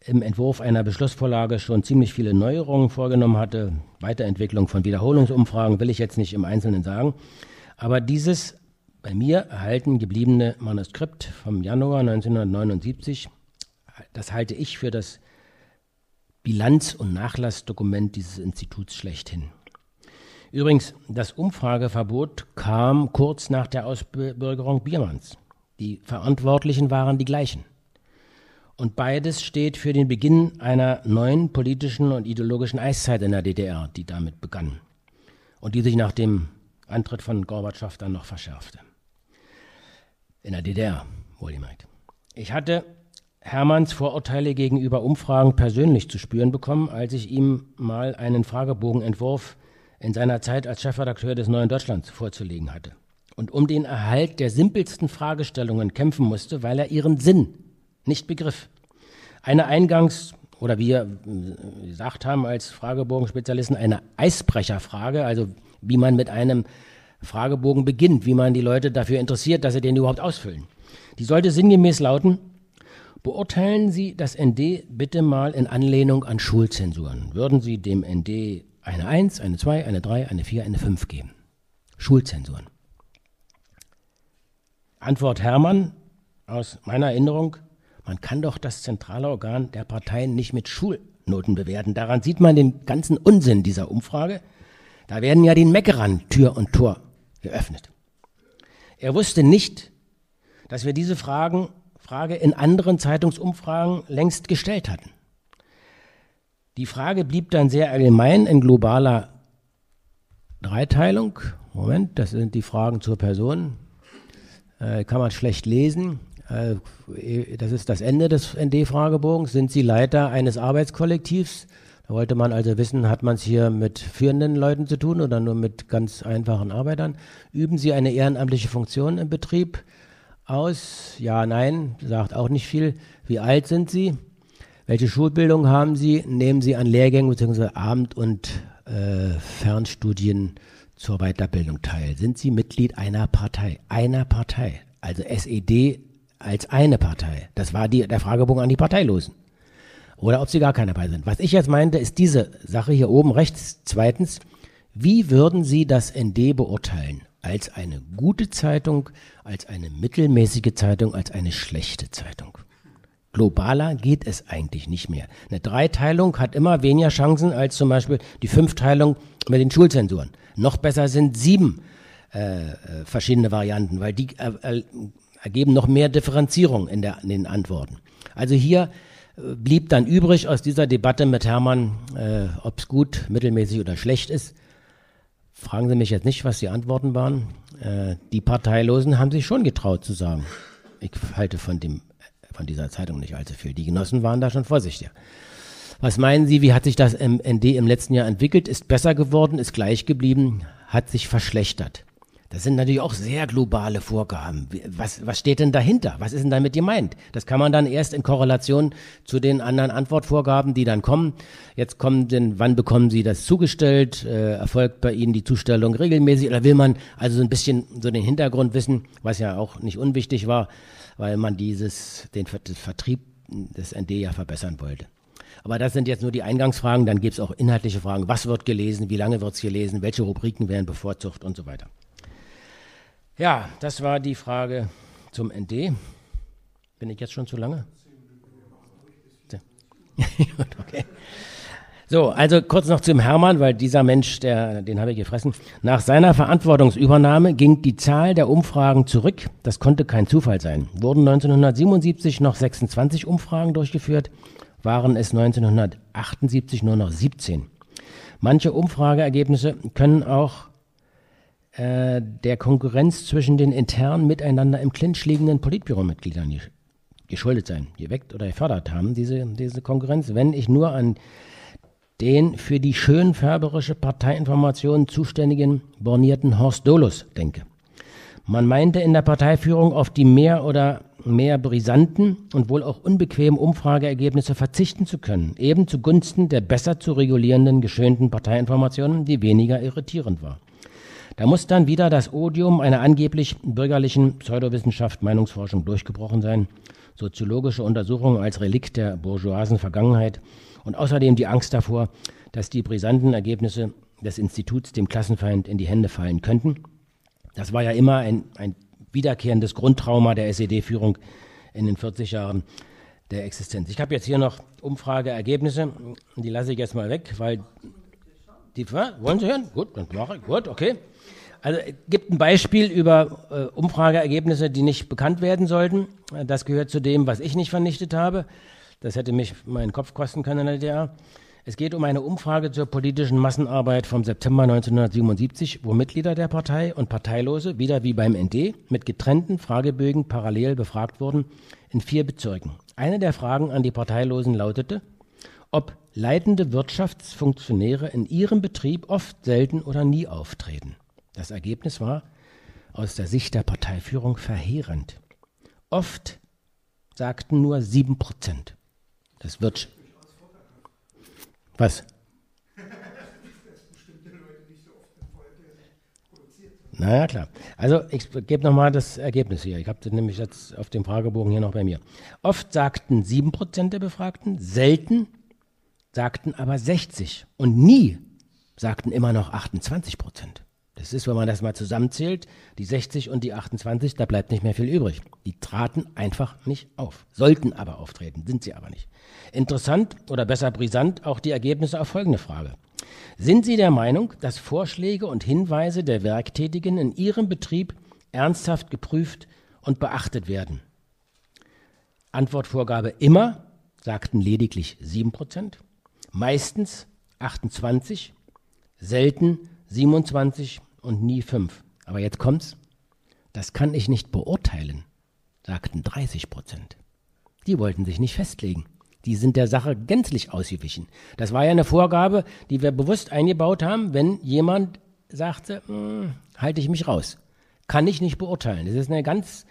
im Entwurf einer Beschlussvorlage schon ziemlich viele Neuerungen vorgenommen hatte. Weiterentwicklung von Wiederholungsumfragen will ich jetzt nicht im Einzelnen sagen. Aber dieses bei mir erhalten gebliebene Manuskript vom Januar 1979 das halte ich für das Bilanz- und Nachlassdokument dieses Instituts schlechthin. Übrigens, das Umfrageverbot kam kurz nach der Ausbürgerung Biermanns. Die Verantwortlichen waren die gleichen. Und beides steht für den Beginn einer neuen politischen und ideologischen Eiszeit in der DDR, die damit begann und die sich nach dem Antritt von Gorbatschow dann noch verschärfte. In der DDR, wohlgemerkt. Ich hatte Hermanns Vorurteile gegenüber Umfragen persönlich zu spüren bekommen, als ich ihm mal einen Fragebogenentwurf in seiner Zeit als Chefredakteur des Neuen Deutschlands vorzulegen hatte und um den Erhalt der simpelsten Fragestellungen kämpfen musste, weil er ihren Sinn nicht begriff. Eine Eingangs- oder wie wir gesagt haben als Fragebogenspezialisten, eine Eisbrecherfrage, also wie man mit einem Fragebogen beginnt, wie man die Leute dafür interessiert, dass sie den überhaupt ausfüllen. Die sollte sinngemäß lauten, beurteilen Sie das ND bitte mal in Anlehnung an Schulzensuren. Würden Sie dem ND eine 1, eine 2, eine 3, eine 4, eine 5 geben? Schulzensuren. Antwort Hermann aus meiner Erinnerung, man kann doch das zentrale Organ der Parteien nicht mit Schulnoten bewerten. Daran sieht man den ganzen Unsinn dieser Umfrage. Da werden ja den Meckerern Tür und Tor geöffnet. Er wusste nicht, dass wir diese Fragen, Frage in anderen Zeitungsumfragen längst gestellt hatten. Die Frage blieb dann sehr allgemein in globaler Dreiteilung. Moment, das sind die Fragen zur Person. Äh, kann man schlecht lesen. Äh, das ist das Ende des ND-Fragebogens. Sind Sie Leiter eines Arbeitskollektivs? Da wollte man also wissen, hat man es hier mit führenden Leuten zu tun oder nur mit ganz einfachen Arbeitern? Üben Sie eine ehrenamtliche Funktion im Betrieb aus? Ja, nein, sagt auch nicht viel. Wie alt sind Sie? Welche Schulbildung haben Sie? Nehmen Sie an Lehrgängen bzw. Abend- und äh, Fernstudien zur Weiterbildung teil? Sind Sie Mitglied einer Partei? Einer Partei. Also SED als eine Partei. Das war die, der Fragebogen an die Parteilosen. Oder ob sie gar keine Partei sind. Was ich jetzt meinte, ist diese Sache hier oben rechts. Zweitens, wie würden Sie das ND beurteilen? Als eine gute Zeitung, als eine mittelmäßige Zeitung, als eine schlechte Zeitung? Globaler geht es eigentlich nicht mehr. Eine Dreiteilung hat immer weniger Chancen als zum Beispiel die Fünfteilung mit den Schulzensuren. Noch besser sind sieben äh, äh verschiedene Varianten, weil die äh, ergeben noch mehr Differenzierung in, der, in den Antworten. Also hier äh, blieb dann übrig aus dieser Debatte mit Hermann, äh, ob es gut, mittelmäßig oder schlecht ist. Fragen Sie mich jetzt nicht, was die Antworten waren. Äh, die Parteilosen haben sich schon getraut zu sagen. Ich halte von, dem, von dieser Zeitung nicht allzu viel. Die Genossen waren da schon vorsichtiger. Was meinen Sie, wie hat sich das MND im letzten Jahr entwickelt? Ist besser geworden, ist gleich geblieben, hat sich verschlechtert? Das sind natürlich auch sehr globale Vorgaben. Was, was steht denn dahinter? Was ist denn damit gemeint? Das kann man dann erst in Korrelation zu den anderen Antwortvorgaben, die dann kommen. Jetzt kommen denn, wann bekommen Sie das zugestellt? Äh, erfolgt bei Ihnen die Zustellung regelmäßig? Oder will man also so ein bisschen so den Hintergrund wissen, was ja auch nicht unwichtig war, weil man dieses, den Vertrieb des ND ja verbessern wollte. Aber das sind jetzt nur die Eingangsfragen. Dann gibt es auch inhaltliche Fragen. Was wird gelesen? Wie lange wird es gelesen? Welche Rubriken werden bevorzugt und so weiter. Ja, das war die Frage zum ND. Bin ich jetzt schon zu lange? okay. So, also kurz noch zum Hermann, weil dieser Mensch, der, den habe ich gefressen. Nach seiner Verantwortungsübernahme ging die Zahl der Umfragen zurück. Das konnte kein Zufall sein. Wurden 1977 noch 26 Umfragen durchgeführt, waren es 1978 nur noch 17. Manche Umfrageergebnisse können auch äh, der Konkurrenz zwischen den intern miteinander im Clinch liegenden Politbüromitgliedern geschuldet sein, geweckt oder gefördert haben, diese, diese Konkurrenz. Wenn ich nur an den für die schönfärberische Parteiinformation zuständigen bornierten Horst Dolus denke. Man meinte in der Parteiführung auf die mehr oder mehr brisanten und wohl auch unbequemen Umfrageergebnisse verzichten zu können, eben zugunsten der besser zu regulierenden geschönten Parteiinformationen, die weniger irritierend war. Da muss dann wieder das Odium einer angeblich bürgerlichen Pseudowissenschaft Meinungsforschung durchgebrochen sein, soziologische Untersuchungen als Relikt der bourgeoisen Vergangenheit und außerdem die Angst davor, dass die brisanten Ergebnisse des Instituts dem Klassenfeind in die Hände fallen könnten. Das war ja immer ein, ein wiederkehrendes Grundtrauma der SED-Führung in den 40 Jahren der Existenz. Ich habe jetzt hier noch Umfrageergebnisse, die lasse ich jetzt mal weg, weil die wollen Sie hören? Gut, dann mache ich. Gut, okay. Also gibt ein Beispiel über äh, Umfrageergebnisse, die nicht bekannt werden sollten. Das gehört zu dem, was ich nicht vernichtet habe. Das hätte mich meinen Kopf kosten können in der DDR. Es geht um eine Umfrage zur politischen Massenarbeit vom September 1977, wo Mitglieder der Partei und Parteilose, wieder wie beim ND, mit getrennten Fragebögen parallel befragt wurden in vier Bezirken. Eine der Fragen an die Parteilosen lautete, ob leitende Wirtschaftsfunktionäre in ihrem Betrieb oft, selten oder nie auftreten. Das Ergebnis war aus der Sicht der Parteiführung verheerend. Oft sagten nur sieben Prozent. Das wird. Was? Naja, klar. Also ich gebe nochmal das Ergebnis hier. Ich habe nämlich jetzt auf dem Fragebogen hier noch bei mir. Oft sagten 7% der Befragten, selten sagten aber 60 und nie sagten immer noch 28 Prozent. Das ist, wenn man das mal zusammenzählt, die 60 und die 28, da bleibt nicht mehr viel übrig. Die traten einfach nicht auf, sollten aber auftreten, sind sie aber nicht. Interessant oder besser brisant auch die Ergebnisse auf folgende Frage. Sind Sie der Meinung, dass Vorschläge und Hinweise der Werktätigen in Ihrem Betrieb ernsthaft geprüft und beachtet werden? Antwortvorgabe immer, sagten lediglich 7 Prozent, meistens 28, selten 27 und nie 5. Aber jetzt kommt's. Das kann ich nicht beurteilen, sagten 30 Prozent. Die wollten sich nicht festlegen. Die sind der Sache gänzlich ausgewichen. Das war ja eine Vorgabe, die wir bewusst eingebaut haben, wenn jemand sagte, hm, halte ich mich raus. Kann ich nicht beurteilen. Das ist eine ganz,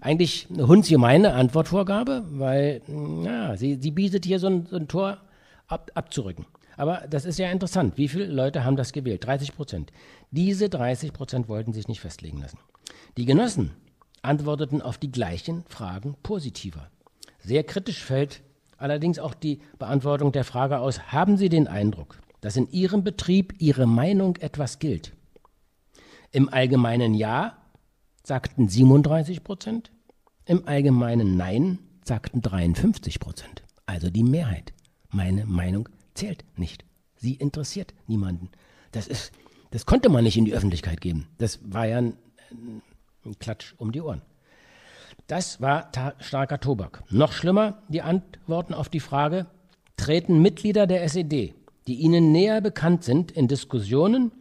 eigentlich eine hundsgemeine Antwortvorgabe, weil, ja, sie, sie bietet hier so ein, so ein Tor ab, abzurücken. Aber das ist ja interessant. Wie viele Leute haben das gewählt? 30 Prozent. Diese 30 Prozent wollten sich nicht festlegen lassen. Die Genossen antworteten auf die gleichen Fragen positiver. Sehr kritisch fällt allerdings auch die Beantwortung der Frage aus, haben Sie den Eindruck, dass in Ihrem Betrieb Ihre Meinung etwas gilt? Im allgemeinen Ja sagten 37 Prozent, im allgemeinen Nein sagten 53 Prozent, also die Mehrheit. Meine Meinung zählt nicht. Sie interessiert niemanden. Das ist, das konnte man nicht in die Öffentlichkeit geben. Das war ja ein, ein Klatsch um die Ohren. Das war ta starker Tobak. Noch schlimmer die Antworten auf die Frage, treten Mitglieder der SED, die ihnen näher bekannt sind, in Diskussionen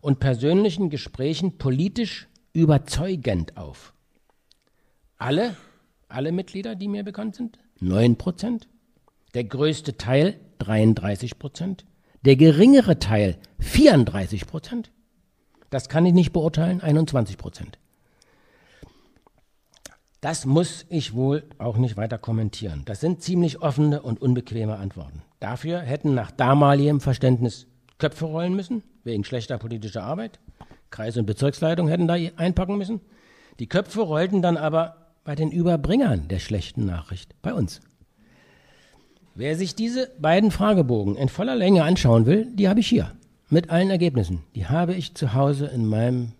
und persönlichen Gesprächen politisch überzeugend auf. Alle, alle Mitglieder, die mir bekannt sind, 9 Prozent. Der größte Teil 33 Prozent, der geringere Teil 34 Prozent. Das kann ich nicht beurteilen, 21 Prozent. Das muss ich wohl auch nicht weiter kommentieren. Das sind ziemlich offene und unbequeme Antworten. Dafür hätten nach damaligem Verständnis Köpfe rollen müssen, wegen schlechter politischer Arbeit. Kreis- und Bezirksleitung hätten da einpacken müssen. Die Köpfe rollten dann aber bei den Überbringern der schlechten Nachricht, bei uns. Wer sich diese beiden Fragebogen in voller Länge anschauen will, die habe ich hier mit allen Ergebnissen. Die habe ich zu Hause in meinem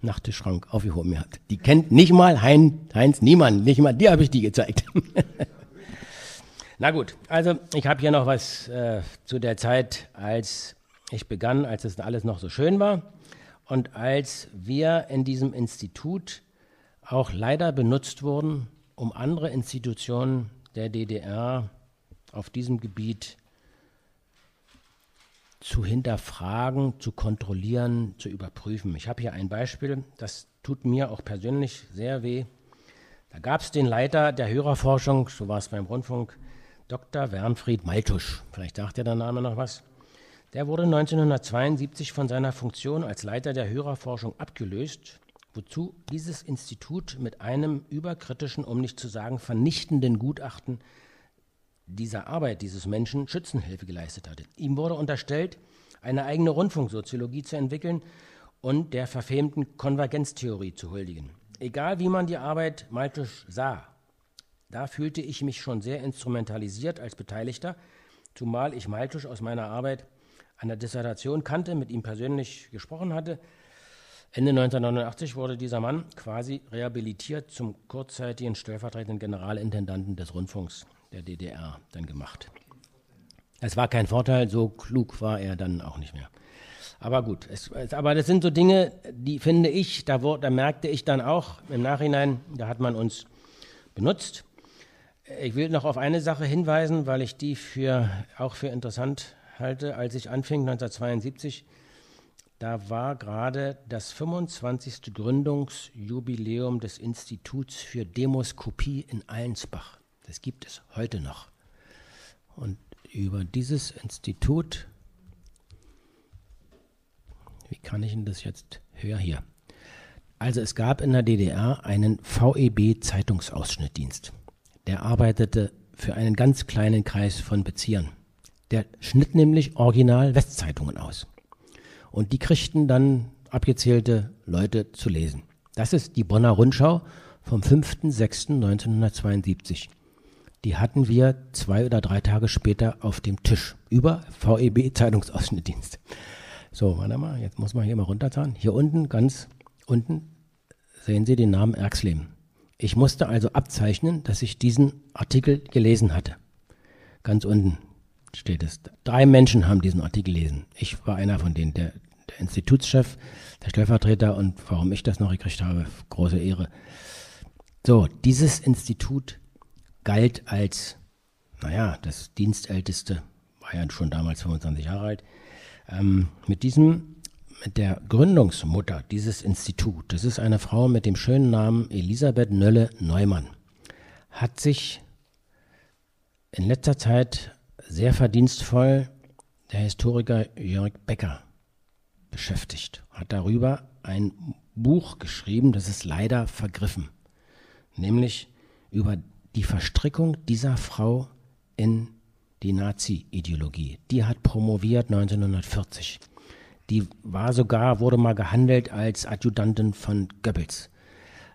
Nachttischschrank aufgehoben gehabt. Die kennt nicht mal hein, Heinz niemand, nicht mal dir habe ich die gezeigt. Na gut, also ich habe hier noch was äh, zu der Zeit, als ich begann, als es alles noch so schön war und als wir in diesem Institut auch leider benutzt wurden, um andere Institutionen der DDR auf diesem Gebiet zu hinterfragen, zu kontrollieren, zu überprüfen. Ich habe hier ein Beispiel, das tut mir auch persönlich sehr weh. Da gab es den Leiter der Hörerforschung, so war es beim Rundfunk, Dr. Wernfried Maltusch. Vielleicht sagt der Name noch was. Der wurde 1972 von seiner Funktion als Leiter der Hörerforschung abgelöst, wozu dieses Institut mit einem überkritischen, um nicht zu sagen vernichtenden Gutachten dieser Arbeit dieses Menschen Schützenhilfe geleistet hatte. Ihm wurde unterstellt, eine eigene Rundfunksoziologie zu entwickeln und der verfemten Konvergenztheorie zu huldigen. Egal wie man die Arbeit Maltisch sah, da fühlte ich mich schon sehr instrumentalisiert als Beteiligter, zumal ich Maltisch aus meiner Arbeit an der Dissertation kannte, mit ihm persönlich gesprochen hatte. Ende 1989 wurde dieser Mann quasi rehabilitiert zum kurzzeitigen stellvertretenden Generalintendanten des Rundfunks der DDR dann gemacht. Es war kein Vorteil, so klug war er dann auch nicht mehr. Aber gut, es, aber das sind so Dinge, die finde ich, da, da merkte ich dann auch im Nachhinein, da hat man uns benutzt. Ich will noch auf eine Sache hinweisen, weil ich die für, auch für interessant halte. Als ich anfing 1972, da war gerade das 25. Gründungsjubiläum des Instituts für Demoskopie in Allensbach. Das gibt es heute noch. Und über dieses Institut wie kann ich denn das jetzt hören? Hier. Also es gab in der DDR einen VEB-Zeitungsausschnittdienst. Der arbeitete für einen ganz kleinen Kreis von Beziehern. Der schnitt nämlich original Westzeitungen aus. Und die kriegten dann abgezählte Leute zu lesen. Das ist die Bonner Rundschau vom 5.6.1972. Die hatten wir zwei oder drei Tage später auf dem Tisch über VEB Zeitungsausschnittdienst. So, warte mal, jetzt muss man hier mal runterzahlen. Hier unten, ganz unten, sehen Sie den Namen Erxlem. Ich musste also abzeichnen, dass ich diesen Artikel gelesen hatte. Ganz unten steht es. Drei Menschen haben diesen Artikel gelesen. Ich war einer von denen, der, der Institutschef, der Stellvertreter und warum ich das noch gekriegt habe, große Ehre. So, dieses Institut galt als, naja, das dienstälteste, war ja schon damals 25 Jahre alt, ähm, mit diesem, mit der Gründungsmutter dieses Instituts, das ist eine Frau mit dem schönen Namen Elisabeth Nölle Neumann, hat sich in letzter Zeit sehr verdienstvoll der Historiker Jörg Becker beschäftigt, hat darüber ein Buch geschrieben, das ist leider vergriffen, nämlich über die Verstrickung dieser Frau in die Nazi-Ideologie. Die hat promoviert 1940. Die war sogar, wurde mal gehandelt als Adjutantin von Goebbels.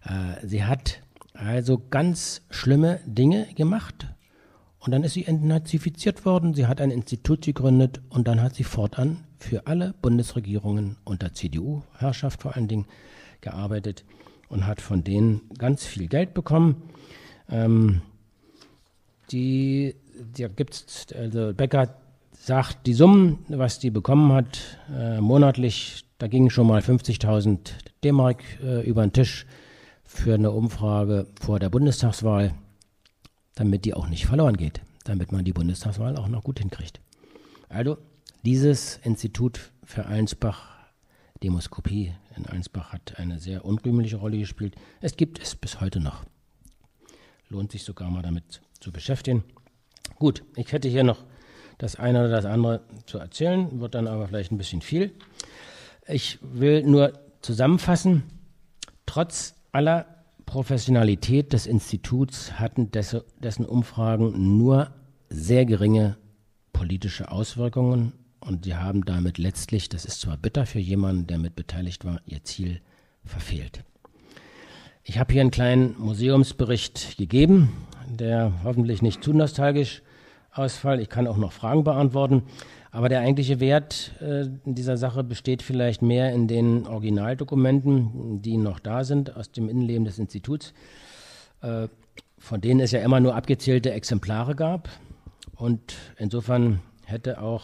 Äh, sie hat also ganz schlimme Dinge gemacht und dann ist sie entnazifiziert worden. Sie hat ein Institut gegründet und dann hat sie fortan für alle Bundesregierungen unter CDU-Herrschaft vor allen Dingen gearbeitet und hat von denen ganz viel Geld bekommen. Ähm, die da gibt's, also Becker sagt die Summen, was die bekommen hat, äh, monatlich, da gingen schon mal 50.000 D-Mark äh, über den Tisch für eine Umfrage vor der Bundestagswahl, damit die auch nicht verloren geht, damit man die Bundestagswahl auch noch gut hinkriegt. Also dieses Institut für Allensbach, Demoskopie in Allensbach hat eine sehr unrühmliche Rolle gespielt. Es gibt es bis heute noch. Lohnt sich sogar mal damit zu beschäftigen. Gut, ich hätte hier noch das eine oder das andere zu erzählen, wird dann aber vielleicht ein bisschen viel. Ich will nur zusammenfassen, trotz aller Professionalität des Instituts hatten dessen Umfragen nur sehr geringe politische Auswirkungen und sie haben damit letztlich, das ist zwar bitter für jemanden, der mit beteiligt war, ihr Ziel verfehlt. Ich habe hier einen kleinen Museumsbericht gegeben, der hoffentlich nicht zu nostalgisch ausfällt. Ich kann auch noch Fragen beantworten. Aber der eigentliche Wert äh, dieser Sache besteht vielleicht mehr in den Originaldokumenten, die noch da sind aus dem Innenleben des Instituts, äh, von denen es ja immer nur abgezählte Exemplare gab. Und insofern hätte auch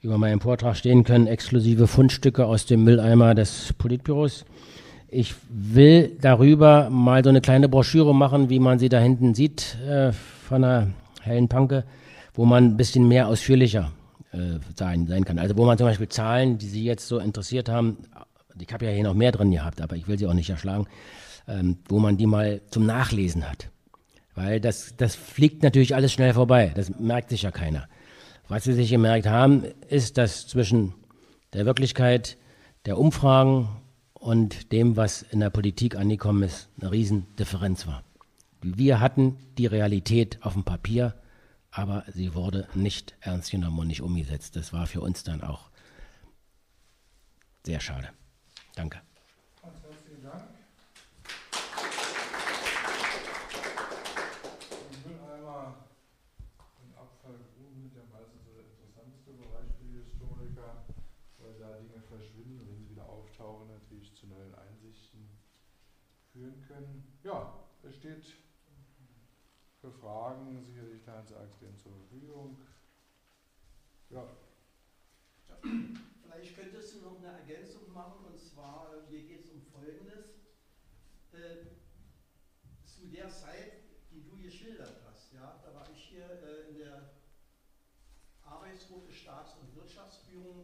über meinen Vortrag stehen können, exklusive Fundstücke aus dem Mülleimer des Politbüros. Ich will darüber mal so eine kleine Broschüre machen, wie man sie da hinten sieht, äh, von einer hellen Panke, wo man ein bisschen mehr ausführlicher äh, sein, sein kann. Also wo man zum Beispiel Zahlen, die Sie jetzt so interessiert haben, ich habe ja hier noch mehr drin gehabt, aber ich will sie auch nicht erschlagen, ähm, wo man die mal zum Nachlesen hat. Weil das, das fliegt natürlich alles schnell vorbei, das merkt sich ja keiner. Was Sie sich gemerkt haben, ist, dass zwischen der Wirklichkeit der Umfragen und dem, was in der Politik angekommen ist, eine Riesendifferenz war. Wir hatten die Realität auf dem Papier, aber sie wurde nicht ernst genommen und nicht umgesetzt. Das war für uns dann auch sehr schade. Danke. Ja, es steht für Fragen sicherlich stellen Sie Axt zur Verfügung. Ja. Vielleicht könntest du noch eine Ergänzung machen, und zwar, hier geht es um Folgendes. Äh, zu der Zeit, die du geschildert hast, ja, da war ich hier äh, in der Arbeitsgruppe Staats- und Wirtschaftsführung